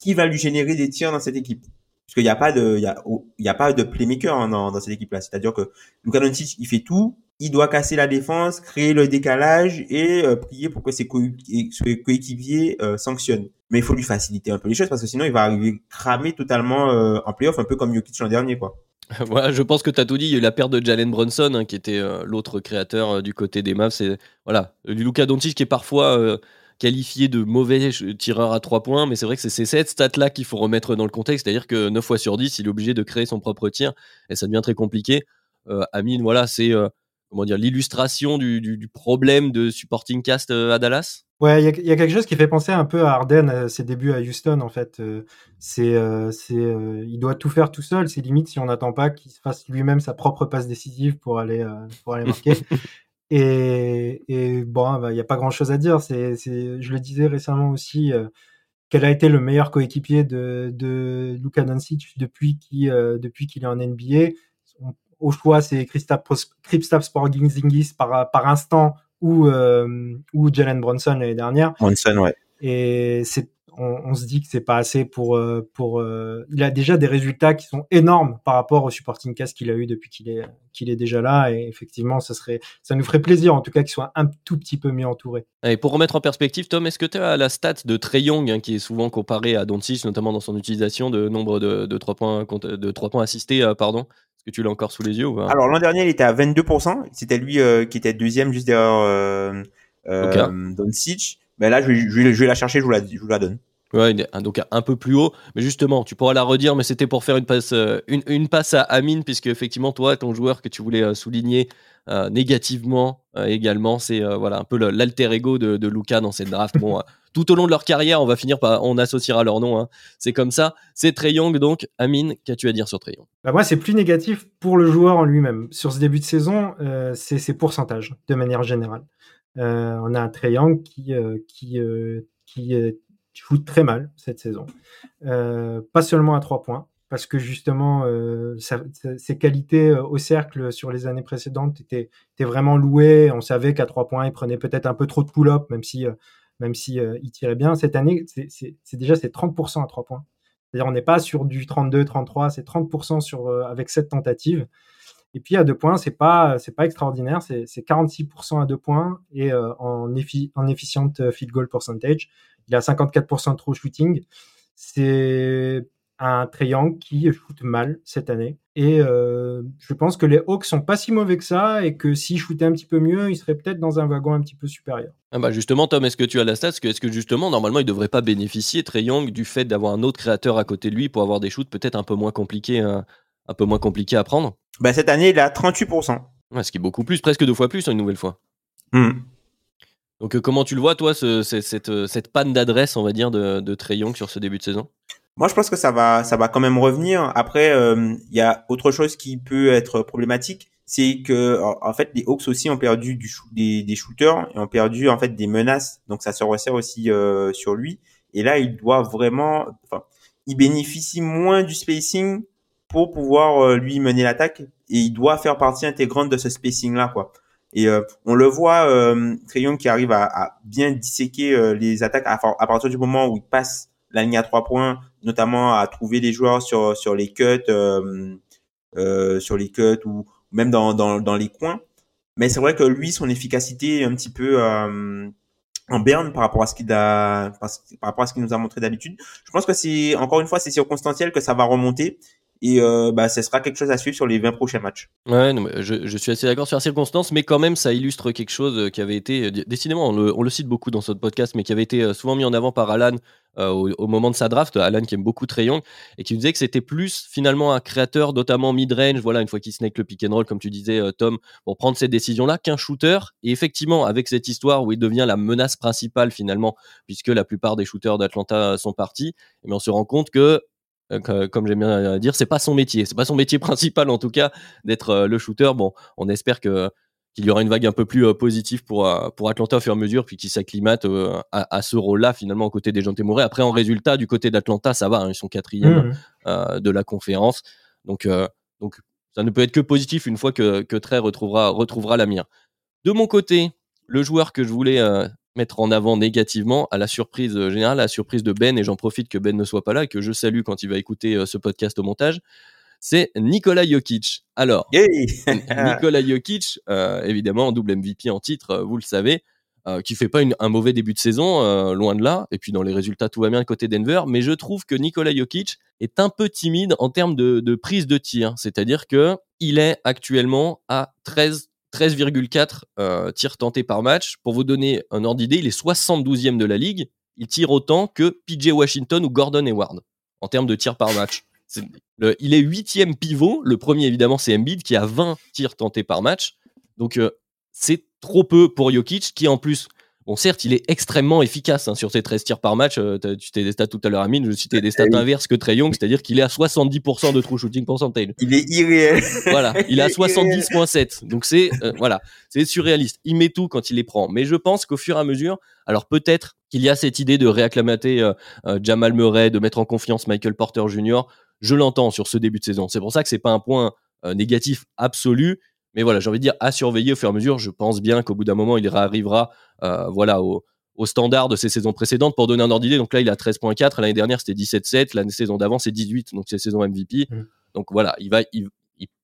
qui va lui générer des tirs dans cette équipe? Puisqu'il n'y a pas de, il y a, il y a pas de playmaker hein, dans, dans cette équipe-là. C'est-à-dire que Luka Doncic, il fait tout. Il doit casser la défense, créer le décalage et euh, prier pour que ses, co- ses coéquipiers euh, sanctionnent. Mais il faut lui faciliter un peu les choses parce que sinon il va arriver cramé totalement euh, en playoff, un peu comme Jokic l'an dernier, quoi. Voilà, je pense que tu as tout dit. Il y a eu la perte de Jalen Brunson, hein, qui était l'autre créateur du côté des Mavs. C'est voilà, du Luka Doncic qui est parfois qualifié de mauvais tireur à trois points, mais c'est vrai que c'est cette stat-là qu'il faut remettre dans le contexte, c'est-à-dire que 9 fois sur 10, il est obligé de créer son propre tir, et ça devient très compliqué. Euh, Amine, voilà, c'est comment dire l'illustration du, du- du problème de supporting cast euh, à Dallas? Ouais, il y, a- il y a quelque chose qui fait penser un peu à Harden, à ses débuts à Houston, en fait. Euh, c'est, euh, c'est, euh, il doit tout faire tout seul. C'est limite si on n'attend pas qu'il se fasse lui-même sa propre passe décisive pour aller, euh, pour aller marquer. et, et bon, bah, il n'y a pas grand-chose à dire. C'est, c'est, je le disais récemment aussi, euh, quel a été le meilleur coéquipier de, de Luka Doncic depuis euh, depuis qu'il est en NBA. On- Au choix, c'est Kristaps Porzingis par, par instant ou, euh, ou Jalen Brunson l'année dernière. Monson, ouais. Et c'est, on, on se dit que c'est pas assez pour, euh, pour. euh, il a déjà des résultats qui sont énormes par rapport au supporting cast qu'il a eu depuis qu'il est, qu'il est déjà là. Et effectivement, ça serait, ça nous ferait plaisir en tout cas qu'il soit un tout petit peu mieux entouré. Et pour remettre en perspective, Tom, est-ce que tu as la stat de Trey Young, hein, qui est souvent comparé à Doncic, notamment dans son utilisation de nombre de, de 3 points, compte- de trois points assistés, euh, pardon que tu l'as encore sous les yeux ou pas? Alors l'an dernier, il était à 22%. C'était lui euh, qui était deuxième juste derrière euh, euh, Doncic. Mais là, je, vais- je, je vais la chercher, je vous la, je vous la donne. Ouais, il est un- donc un peu plus haut. Mais justement, tu pourras la redire, mais c'était pour faire une passe, euh, une, une passe à Amine, puisque effectivement, toi, ton joueur que tu voulais euh, souligner négativement euh, également, c'est euh, voilà un peu l'alter ego de, de Luca dans cette draft. Euh, tout au long de leur carrière, on va finir par, on associera leur nom. hein. C'est comme ça. C'est Trey Young, donc Amine, qu'as-tu à dire sur Trey Young? Bah moi, c'est plus négatif pour le joueur en lui-même. Sur ce début de saison, euh, c'est ses pourcentages de manière générale. Euh, on a un Trae Young qui euh, euh, euh, joue très mal cette saison. Euh, pas seulement à trois points, parce que justement, euh, sa- ses qualités euh, au cercle sur les années précédentes étaient, étaient vraiment louées. On savait qu'à trois points, il prenait peut-être un peu trop de pull-up, même si euh, même si euh, il tirait bien. Cette année, c'est déjà c'est 30% à trois points. C'est-à-dire on n'est pas sur du 32-33, c'est 30% sur, avec cette tentative. Et puis à deux points, c'est pas c'est pas extraordinaire, c'est c'est 46% à deux points et en, effi- en efficient field goal percentage, il a 54% de true shooting. C'est un triangle qui shoot mal cette année. Et euh, je pense que les Hawks sont pas si mauvais que ça et que s'ils shootaient un petit peu mieux, ils seraient peut-être dans un wagon un petit peu supérieur. Ah bah justement, Tom, est-ce que tu as la stat Est-ce que, est-ce que justement, normalement, il devrait pas bénéficier, Trey Young, du fait d'avoir un autre créateur à côté de lui pour avoir des shoots peut-être un peu moins compliqués, euh, un peu moins compliqués à prendre? Bah, cette année, il est à 38%. Ouais, Ce qui est beaucoup plus, presque deux fois plus, hein, une nouvelle fois. Hmm. Donc euh, comment tu le vois, toi, ce- ce- cette, cette panne d'adresse, on va dire, de, de Trey Young sur ce début de saison? Moi, je pense que ça va, ça va quand même revenir. Après, euh, il y a autre chose qui peut être problématique, c'est que en fait, les Hawks aussi ont perdu du des, des shooters et ont perdu en fait des menaces. Donc, ça se resserre aussi euh, sur lui. Et là, il doit vraiment, enfin, il bénéficie moins du spacing pour pouvoir euh, lui mener l'attaque et il doit faire partie intégrante de ce spacing là, quoi. Et euh, on le voit, euh, Trae Young qui arrive à, à bien disséquer euh, les attaques à, à partir du moment où il passe la ligne à trois points, notamment à trouver des joueurs sur sur les cuts, euh, euh, sur les cuts ou même dans dans dans les coins. Mais c'est vrai que lui, son efficacité est un petit peu euh, en berne par rapport à ce qu'il a par rapport à ce qu'il nous a montré d'habitude. Je pense que c'est encore une fois c'est circonstanciel que ça va remonter et euh, bah ce sera quelque chose à suivre sur les 20 prochains matchs. Ouais, je, je suis assez d'accord sur la circonstance, mais quand même, ça illustre quelque chose euh, qui avait été, euh, décidément, on le, on le cite beaucoup dans ce podcast, mais qui avait été souvent mis en avant par Alan au, moment de sa draft. Alan qui aime beaucoup Trey Young et qui disait que c'était plus finalement un créateur, notamment mid-range, voilà, une fois qu'il snake le pick and roll, comme tu disais, Tom, pour prendre cette décision-là, qu'un shooter. Et effectivement, avec cette histoire où il devient la menace principale finalement, puisque la plupart des shooters d'Atlanta sont partis, mais on se rend compte que- comme j'aime bien euh, dire, c'est pas son métier. C'est pas son métier principal en tout cas d'être euh, le shooter. Bon, on espère que qu'il y aura une vague un peu plus positive pour pour Atlanta au fur et à mesure, puis qu'il s'acclimate à, à, ce rôle-là finalement aux côtés des gens Morey. Après, en résultat, du côté d'Atlanta, ça va, hein, ils sont quatrième mmh. de la conférence, donc donc ça ne peut être que positif une fois que que Trey retrouvera retrouvera la mire. De mon côté, le joueur que je voulais mettre en avant négativement à la surprise générale, à la surprise de Ben, et j'en profite que Ben ne soit pas là que je salue quand il va écouter ce podcast au montage, c'est Nikola Jokic. Alors, Nikola Jokic, euh, évidemment, double MVP en titre, euh, vous le savez, euh, qui fait pas un mauvais début de saison, loin de là. Et puis dans les résultats, tout va bien côté Denver. Mais je trouve que Nikola Jokic est un peu timide en termes de, prise de tir. C'est-à-dire que il est actuellement à 13 13,4 tirs tentés par match. Pour vous donner un ordre d'idée, il est 72e de la ligue. Il tire autant que PJ Washington ou Gordon Hayward en termes de tirs par match il est huitième pivot. Le premier, évidemment, c'est Embiid qui a 20 tirs tentés par match. Donc, euh, c'est trop peu pour Jokic, qui en plus Bon, certes, il est extrêmement efficace hein, sur ses 13 tirs par match. Euh, tu t'es des stats tout à l'heure, Amine. Je citais des stats eh inverses que Trey Young, c'est-à-dire qu'il est à 70% de true shooting percentage. Il est irréel. Voilà, il est à 70.7. Donc c'est euh, voilà, c'est surréaliste. Il met tout quand il les prend. Mais je pense qu'au fur et à mesure, alors peut-être qu'il y a cette idée de réacclimater euh, Jamal Murray, de mettre en confiance Michael Porter Jr. Je l'entends sur ce début de saison. C'est pour ça que c'est pas un point négatif absolu. Mais voilà, j'ai envie de dire à surveiller au fur et à mesure. Je pense bien qu'au bout d'un moment, il arrivera euh, voilà, au, standard de ses saisons précédentes. Pour donner un ordre d'idée, donc là, il a 13.4. L'année dernière, c'était 17.7. L'année saison d'avant, c'est 18. Donc, c'est saison MVP. Mmh. Donc voilà, il va, il,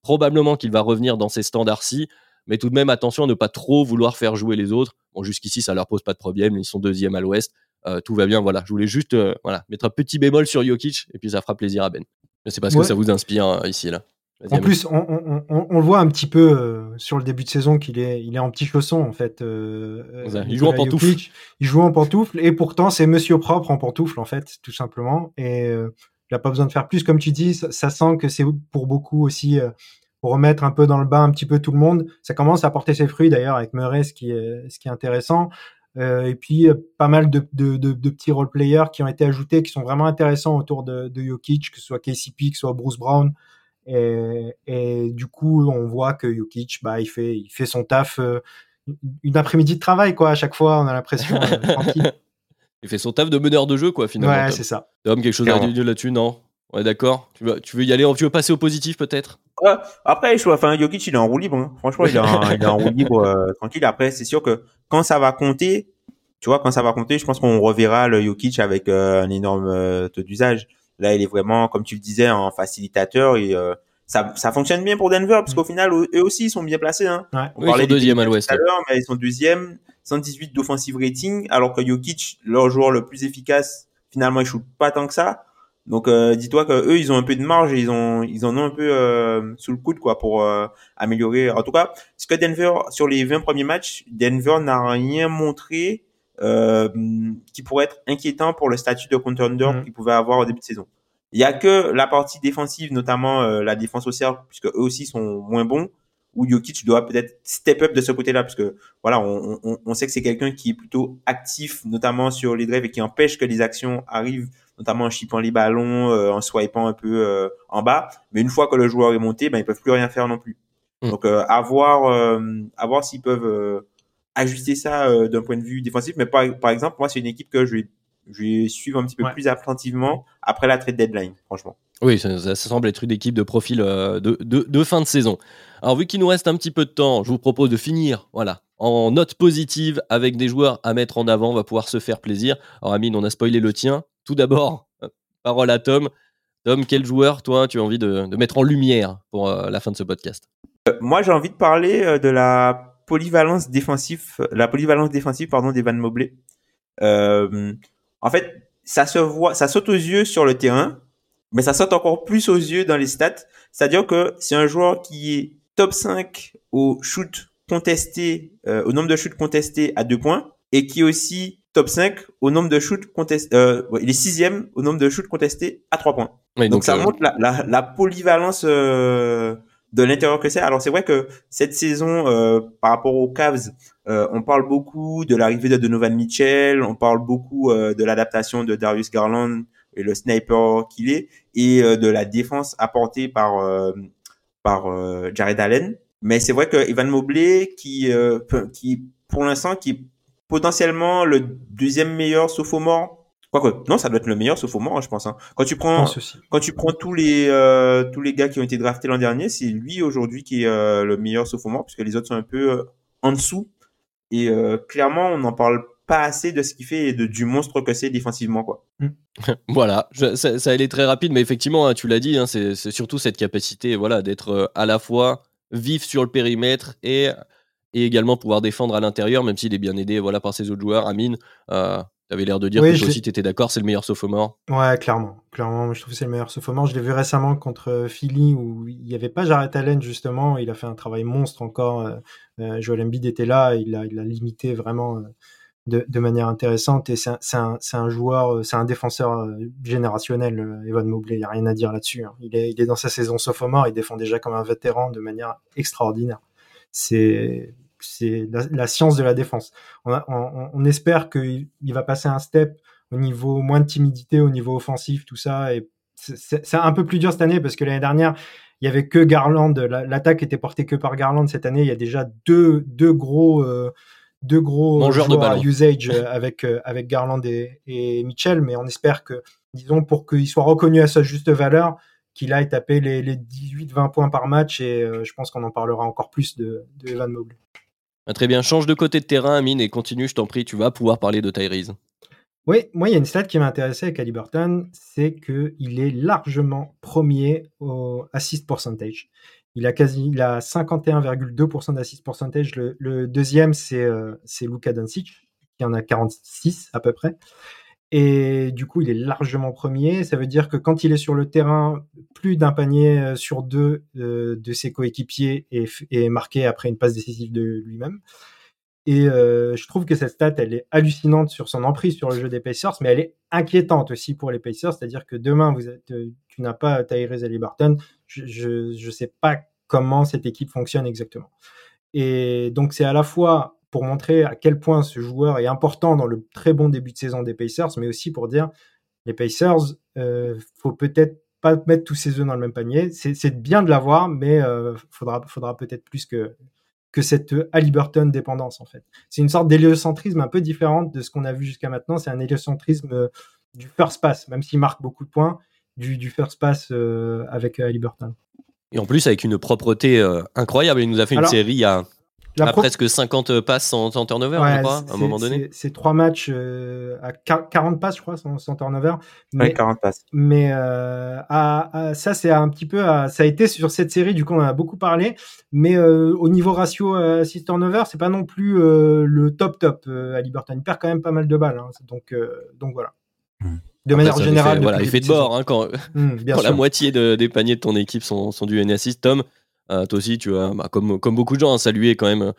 probablement qu'il va revenir dans ces standards-ci. Mais tout de même, attention à ne pas trop vouloir faire jouer les autres. Bon, jusqu'ici, ça leur pose pas de problème. Ils sont deuxième à l'ouest. Euh, tout va bien. Voilà, je voulais juste euh, voilà, mettre un petit bémol sur Jokic et puis ça fera plaisir à Ben. Je sais pas ce que ça vous inspire ici là. En plus, on, on, on, le voit un petit peu euh, sur le début de saison qu'il est, il est en petit chausson en fait. Euh, euh il joue en pantoufle. il joue en pantoufle et pourtant c'est Monsieur propre en pantoufle en fait, tout simplement. Et euh, il n'a pas besoin de faire plus, comme tu dis. Ça, sent que c'est pour beaucoup aussi pour remettre un peu dans le bain un petit peu tout le monde. Ça commence à porter ses fruits d'ailleurs avec Murray, ce qui est, ce qui est intéressant. et puis pas mal de, de, de, de petits role players qui ont été ajoutés, qui sont vraiment intéressants autour de, de Jokic, que ce soit KCP, que ce soit Bruce Brown. Et, et, du coup, on voit que Jokic, bah, il fait, il fait son taf euh, une après-midi de travail, quoi. À chaque fois, on a l'impression euh, tranquille. Il fait son taf de meneur de jeu, quoi, finalement. Ouais, c'est ça. Tom, quelque chose à dire là-dessus, non? Ouais, d'accord? Tu veux, tu veux y aller, tu veux passer au positif, peut-être? Ouais, Après, je enfin, Jokic, il est en roue libre. Hein. Franchement, il est en, il est en roue libre euh, tranquille. Après, c'est sûr que quand ça va compter, tu vois, quand ça va compter, je pense qu'on reverra le Jokic avec un énorme taux d'usage. Là, il est vraiment, comme tu le disais, en facilitateur et euh, ça, ça fonctionne bien pour Denver parce mm. qu'au final, eux aussi, ils sont bien placés. Hein. Ouais. On parlait ils sont deuxième à l'ouest. Mais ils sont deuxième, 118 d'offensive rating, alors que Jokic, leur joueur le plus efficace, finalement, il shoot pas tant que ça. Donc, euh, dis-toi que eux, ils ont un peu de marge et ils ont, ils en ont un peu euh, sous le coude quoi pour euh, améliorer. En tout cas, ce que Denver sur les 20 premiers matchs, Denver n'a rien montré euh, qui pourrait être inquiétant pour le statut de contender mmh. qu'il pouvait avoir au début de saison. Il y a que la partie défensive, notamment euh, la défense au cercle, puisque eux aussi sont moins bons, où Jokic doit peut-être step up de ce côté-là, parce que voilà, on, on, on sait que c'est quelqu'un qui est plutôt actif, notamment sur les drives et qui empêche que les actions arrivent, notamment en chipant les ballons, euh, en swipant un peu en bas. Mais une fois que le joueur est monté, ben ils peuvent plus rien faire non plus. Mmh. Donc à voir, à voir s'ils peuvent ajuster ça euh, d'un point de vue défensif. Mais par, par exemple, moi, c'est une équipe que je vais, je vais suivre un petit peu plus attentivement après la trade deadline, franchement. Oui, ça, ça, semble être une équipe de profil euh, de, de, de, fin de saison. Alors, vu qu'il nous reste un petit peu de temps, je vous propose de finir, voilà, en note positive avec des joueurs à mettre en avant. On va pouvoir se faire plaisir. Alors, Amine, on a spoilé le tien. Tout d'abord, euh, parole à Tom. Tom, quel joueur, toi, tu as envie de, de mettre en lumière pour la fin de ce podcast? Moi, j'ai envie de parler de la polyvalence défensive, la polyvalence défensive pardon d'Evan Mobley. Euh, en fait, ça se voit, ça saute aux yeux sur le terrain, mais ça saute encore plus aux yeux dans les stats. C'est-à-dire que c'est un joueur qui est top 5 au shoot contesté, euh, au nombre de shoots contestés à deux points, et qui est aussi top 5 au nombre de shoots contestés, euh, il est sixième au nombre de shoots contestés à trois points. donc, ça montre la, la, la polyvalence euh, de l'intérieur que c'est. Alors c'est vrai que cette saison, euh, par rapport aux Cavs, euh, on parle beaucoup de l'arrivée de Donovan Mitchell, on parle beaucoup euh, de l'adaptation de Darius Garland et le sniper qu'il est, et de la défense apportée par par Jared Allen. Mais c'est vrai que Ivan Mobley, qui, euh, qui pour l'instant, qui est potentiellement le deuxième meilleur sophomore. Quoique, non, ça doit être le meilleur sophomore, je pense. Hein. Quand tu prends, quand tu prends tous les euh, tous les gars qui ont été draftés l'an dernier, c'est lui aujourd'hui qui est euh, le meilleur sophomore, puisque les autres sont un peu euh, en dessous. Et clairement, on n'en parle pas assez de ce qu'il fait et de, du monstre que c'est défensivement. Quoi. Mm. voilà, ça, ça allait très rapide, mais effectivement, hein, tu l'as dit, hein, c'est surtout cette capacité voilà, d'être à la fois vif sur le périmètre et et également pouvoir défendre à l'intérieur, même s'il est bien aidé voilà, par ses autres joueurs. Amine, euh, tu avais l'air de dire que toi aussi tu étais d'accord, c'est le meilleur sophomore. Ouais, clairement. Clairement, je trouve que c'est le meilleur sophomore. Je l'ai vu récemment contre Philly où il n'y avait pas Jared Allen justement. Il a fait un travail monstre encore. Euh, euh Joel Embiid était là, il a, il a limité vraiment euh, de, de, manière intéressante. Et c'est un, un, un, joueur, euh, c'est un défenseur générationnel, Evan Mobley. Il n'y a rien à dire là-dessus. Hein. Il, est, il est dans sa saison sophomore, il défend déjà comme un vétéran de manière extraordinaire. C'est c'est la, science de la défense. On, espère qu'il va passer un step au niveau moins de timidité, au niveau offensif, tout ça. Et c'est un peu plus dur cette année parce que l'année dernière, il y avait que Garland. L'attaque était portée que par Garland. Cette année, il y a déjà deux, deux gros, euh, deux gros joueurs de usage euh, avec, euh, avec Garland et, Mitchell. Mais on espère que, disons, pour qu'il soit reconnu à sa juste valeur, qu'il aille taper les, les 18-20 points par match. Et je pense qu'on en parlera encore plus de, de Evan Mobley. Ah, très bien, change de côté de terrain, Amine, et continue, je t'en prie, tu vas pouvoir parler de Tyrese. Oui, moi, il y a une stat qui m'a intéressé avec Burton, c'est qu'il est largement premier au assist percentage. Il a quasi, il a 51,2% d'assist percentage. Le, le, deuxième, c'est euh, Luka Doncic, qui en a 46 à peu près. Et du coup, il est largement premier. Ça veut dire que quand il est sur le terrain, plus d'un panier euh, sur deux euh, de ses coéquipiers est, marqué après une passe décisive de lui-même. Et euh, je trouve que cette stat, elle est hallucinante sur son emprise sur le jeu des Pacers, mais elle est inquiétante aussi pour les Pacers. C'est-à-dire que demain, vous tu n'as pas Tyrese Halliburton. Je ne sais pas comment cette équipe fonctionne exactement. Et donc, c'est à la fois pour montrer à quel point ce joueur est important dans le très bon début de saison des Pacers, mais aussi pour dire les Pacers, euh, faut peut-être pas mettre tous ses œufs dans le même panier. C'est bien de l'avoir, mais euh, faudra, faudra peut-être plus que, que cette Halliburton dépendance en fait. C'est une sorte d'héliocentrisme un peu différente de ce qu'on a vu jusqu'à maintenant. C'est un héliocentrisme euh, du first pass, même s'il marque beaucoup de points, du, du first pass euh, avec Halliburton. Et en plus avec une propreté incroyable. Il nous a fait une série il y a la presque 50 passes sans, turnover, je crois, à un moment donné. C'est trois matchs euh, à 40 passes, je crois, sans, turnover. Mais, 40 passes. Mais euh, ça, c'est un petit peu. ça a été sur cette série, du coup, on en a beaucoup parlé. Mais euh, au niveau ratio assist turnover, c'est pas non plus le top top à Liberton. Il perd quand même pas mal de balles. Hein. donc, donc voilà. Hmm. De manière générale. voilà, effet de bord, hein, quand, hmm, quand la moitié des paniers de ton équipe sont, sont du NSI. Tom, euh, toi aussi, tu as, bah, comme, comme beaucoup de gens, hein, salué quand même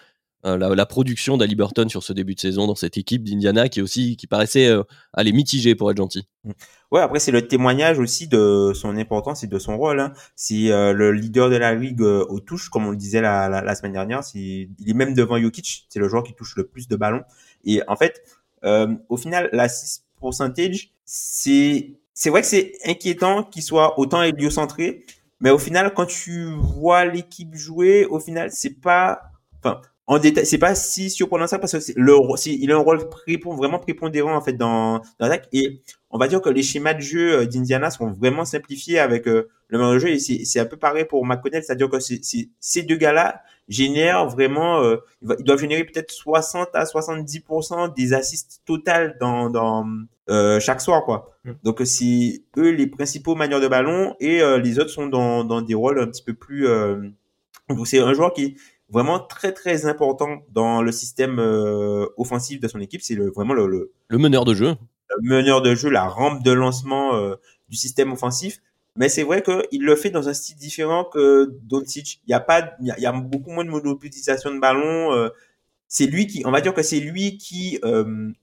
euh, la, production d'Ali Burton sur ce début de saison dans cette équipe d'Indiana qui aussi qui paraissait euh, aller mitigée pour être gentil. Mmh. Ouais, après c'est le témoignage aussi de son importance et de son rôle. Hein. C'est le leader de la ligue aux touches, comme on le disait la, la, semaine dernière. il est même devant Jokic. C'est le joueur qui touche le plus de ballons. Et en fait, au final, l'assist percentage, c'est c'est vrai que c'est inquiétant qu'il soit autant héliocentré, mais au final, quand tu vois l'équipe jouer, au final, c'est pas, enfin, en détail, c'est pas si surprenant ça parce que le, il a un rôle vraiment prépondérant en fait dans, dans l'attaque. Et on va dire que les schémas de jeu euh, d'Indiana sont vraiment simplifiés avec euh, le même jeu et c'est un peu pareil pour McConnell, c'est-à-dire que ces deux gars-là génèrent vraiment, euh, ils doivent générer peut-être 60 à 70% des assists totales dans, dans euh, chaque soir quoi. Mm. Donc c'est eux les principaux manières de ballon et les autres sont dans, dans des rôles un petit peu plus donc c'est un joueur qui vraiment très très important dans le système euh, offensif de son équipe. C'est le, vraiment le, le, meneur de jeu. Le meneur de jeu, la rampe de lancement euh, du système offensif. Mais c'est vrai qu'il le fait dans un style différent que Doncic. Il y a pas, il y a, beaucoup moins de monopolisation de ballon. Euh, c'est lui qui, on va dire que c'est lui qui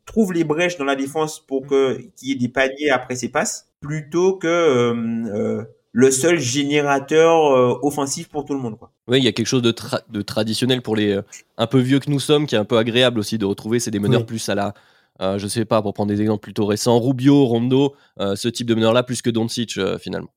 trouve les brèches dans la défense pour que qu'il y ait des paniers après ses passes, plutôt que le seul générateur euh, offensif pour tout le monde. Quoi. Oui, il y a quelque chose de, de traditionnel pour les euh, un peu vieux que nous sommes, qui est un peu agréable aussi de retrouver. C'est des meneurs plus à la, euh, je sais pas, pour prendre des exemples plutôt récents, Rubio, Rondo, ce type de meneur-là, plus que Doncic finalement.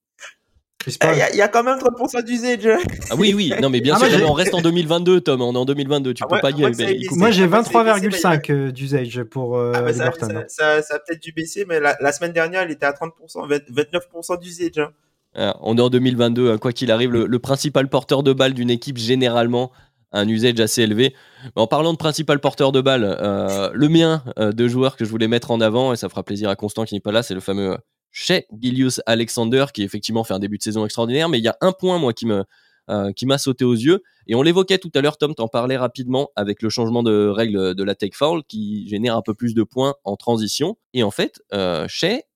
Il y, a quand même 30% d'usage. Ah oui, oui, non mais bien Ah, sûr, moi, on reste en 2022, Tom, on est en 2022, tu Ah, peux ouais, pas écoute, baissé. Moi, j'ai Moi, c'est- 23,5 euh, d'usage pour euh, Ah, bah, ça, ça, ça, ça a peut-être dû baisser, mais la, la semaine dernière, il était à 30%, 20 29% d'usage. Hein. Ah, on est en 2022, hein, quoi qu'il arrive, le, le principal porteur de balle d'une équipe, généralement, a un usage assez élevé. En parlant de principal porteur de balle, euh, le mien euh, de joueur que je voulais mettre en avant, et ça fera plaisir à Constant qui n'est pas là, c'est le fameux Shea Gilius Alexander, qui effectivement fait un début de saison extraordinaire. Mais il y a un point, moi, qui me euh, qui m'a sauté aux yeux. Et on l'évoquait tout à l'heure, Tom, t'en parlais rapidement avec le changement de règle de la take foul qui génère un peu plus de points en transition. Et en fait, euh,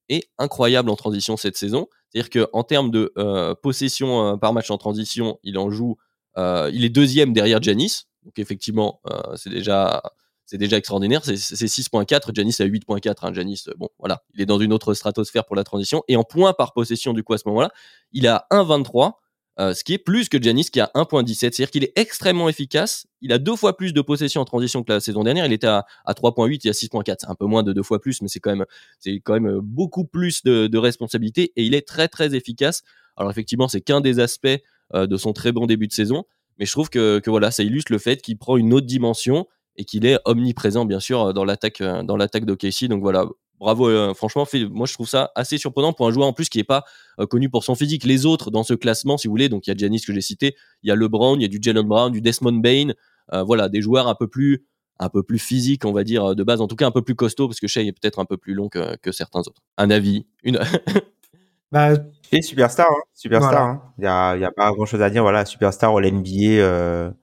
est incroyable en transition cette saison. C'est-à-dire qu'en termes de euh, possession euh, par match en transition, il en joue, il est deuxième derrière Janis. Donc effectivement, c'est déjà, c'est déjà extraordinaire. C'est c'est 6.4, Janis a 8.4. Hein. Janis, euh, bon, voilà, il est dans une autre stratosphère pour la transition. Et en points par possession, du coup, à ce moment-là, il a 1,23. euh, ce qui est plus que Janis qui a 1.17. C'est-à-dire qu'il est extrêmement efficace. Il a deux fois plus de possession en transition que la saison dernière. Il était à, à 3.8 et à 6.4. C'est un peu moins de deux fois plus, mais c'est quand même, c'est quand même euh, beaucoup plus de, de responsabilités et il est très très efficace. Alors effectivement, c'est qu'un des aspects euh, de son très bon début de saison, mais je trouve que, que voilà, ça illustre le fait qu'il prend une autre dimension et qu'il est omniprésent bien sûr euh, dans l'attaque euh, dans l'attaque d'OKC. Donc voilà, bravo. euh, franchement, fait- moi je trouve ça assez surprenant pour un joueur en plus qui n'est pas euh, connu pour son physique. Les autres dans ce classement, si vous voulez, donc il y a Giannis que j'ai cité, il y a LeBron, il y a du Jalen Brown, du Desmond Bain, euh, voilà, des joueurs un peu plus un peu plus physiques, on va dire de base, en tout cas un peu plus costaud parce que Shea est peut-être un peu plus long que, que certains autres. Un avis, une Bah, Et superstar, hein. superstar. Voilà. hein. Il y a, il y a pas grand chose à dire. Voilà, superstar au NBA.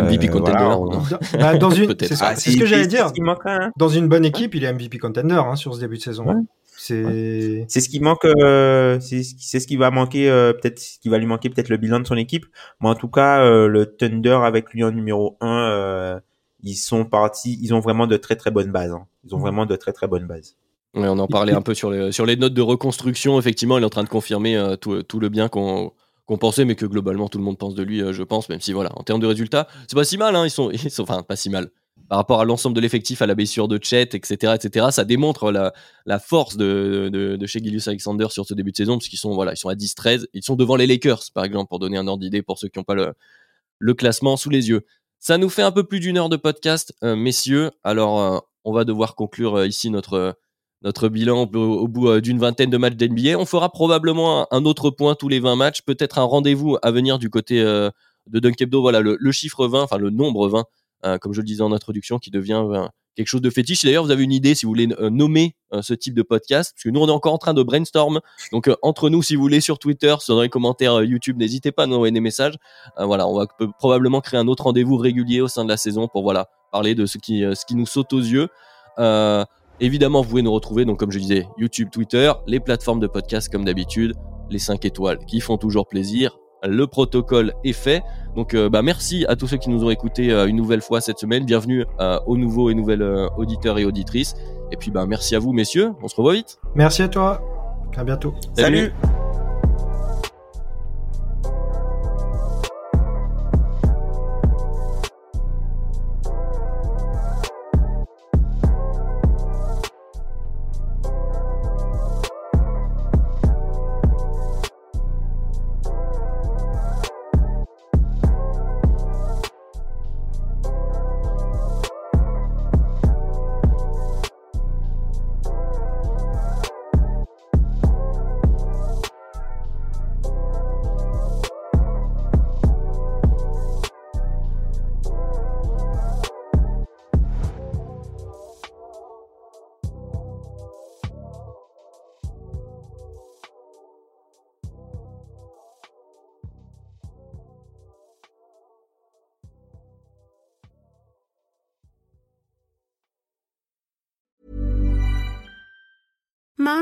Euh, MVP euh, contender. voilà, non on- dans, bah, dans une, Peut-être. c'est ce- Ah, c'est ce que j'allais dire. Manque. hein. Dans une bonne équipe, il est MVP contender hein, sur ce début de saison. Ouais. C'est C'est ce qui manque. euh, c'est ce qui- c'est ce qui va manquer. euh, peut-être ce qui va lui manquer peut-être le bilan de son équipe. Mais en tout cas, euh, le Thunder avec lui en numéro 1 ils sont partis. Ils ont vraiment de très très bonnes bases. hein. Ils ont vraiment de très très bonnes bases. Ouais, on en parlait un peu sur les, sur les notes de reconstruction. Effectivement, il est en train de confirmer euh, tout, tout le bien qu'on qu'on pensait, mais que globalement tout le monde pense de lui, euh, je pense, même si voilà, en termes de résultats, c'est pas si mal. Hein, ils, sont, enfin, pas si mal. Par rapport à l'ensemble de l'effectif, à la blessure de Chet, etc., etc., ça démontre la, force de, chez Gilius Alexander sur ce début de saison, parce qu'ils sont, voilà, ils sont à 10-13. Ils sont devant les Lakers, par exemple, pour donner un ordre d'idée pour ceux qui n'ont pas le, classement sous les yeux. Ça nous fait un peu plus d'une heure de podcast, euh, messieurs. Alors, euh, on va devoir conclure ici notre, notre bilan au, bout euh, d'une vingtaine de matchs d'NBA. On fera probablement un, autre point tous les 20 matchs, peut-être un rendez-vous à venir du côté euh, de Dunk Hebdo. Voilà, le, chiffre 20, enfin le nombre 20, euh, comme je le disais en introduction, qui devient euh, quelque chose de fétiche. D'ailleurs, vous avez une idée si vous voulez nommer ce type de podcast, parce que nous, on est encore en train de brainstorm. Donc, entre nous, si vous voulez, sur Twitter, sur les commentaires YouTube, n'hésitez pas à nous envoyer des messages. Voilà, on va probablement créer un autre rendez-vous régulier au sein de la saison pour voilà parler de ce qui, ce qui nous saute aux yeux. Évidemment, vous pouvez nous retrouver, donc comme je disais, YouTube, Twitter, les plateformes de podcast comme d'habitude, les 5 étoiles qui font toujours plaisir. Le protocole est fait. Donc, euh, bah, merci à tous ceux qui nous ont écoutés euh, une nouvelle fois cette semaine. Bienvenue euh, aux nouveaux et nouvelles euh, auditeurs et auditrices. Et puis, bah, merci à vous, messieurs. On se revoit vite. Merci à toi. À bientôt. Salut.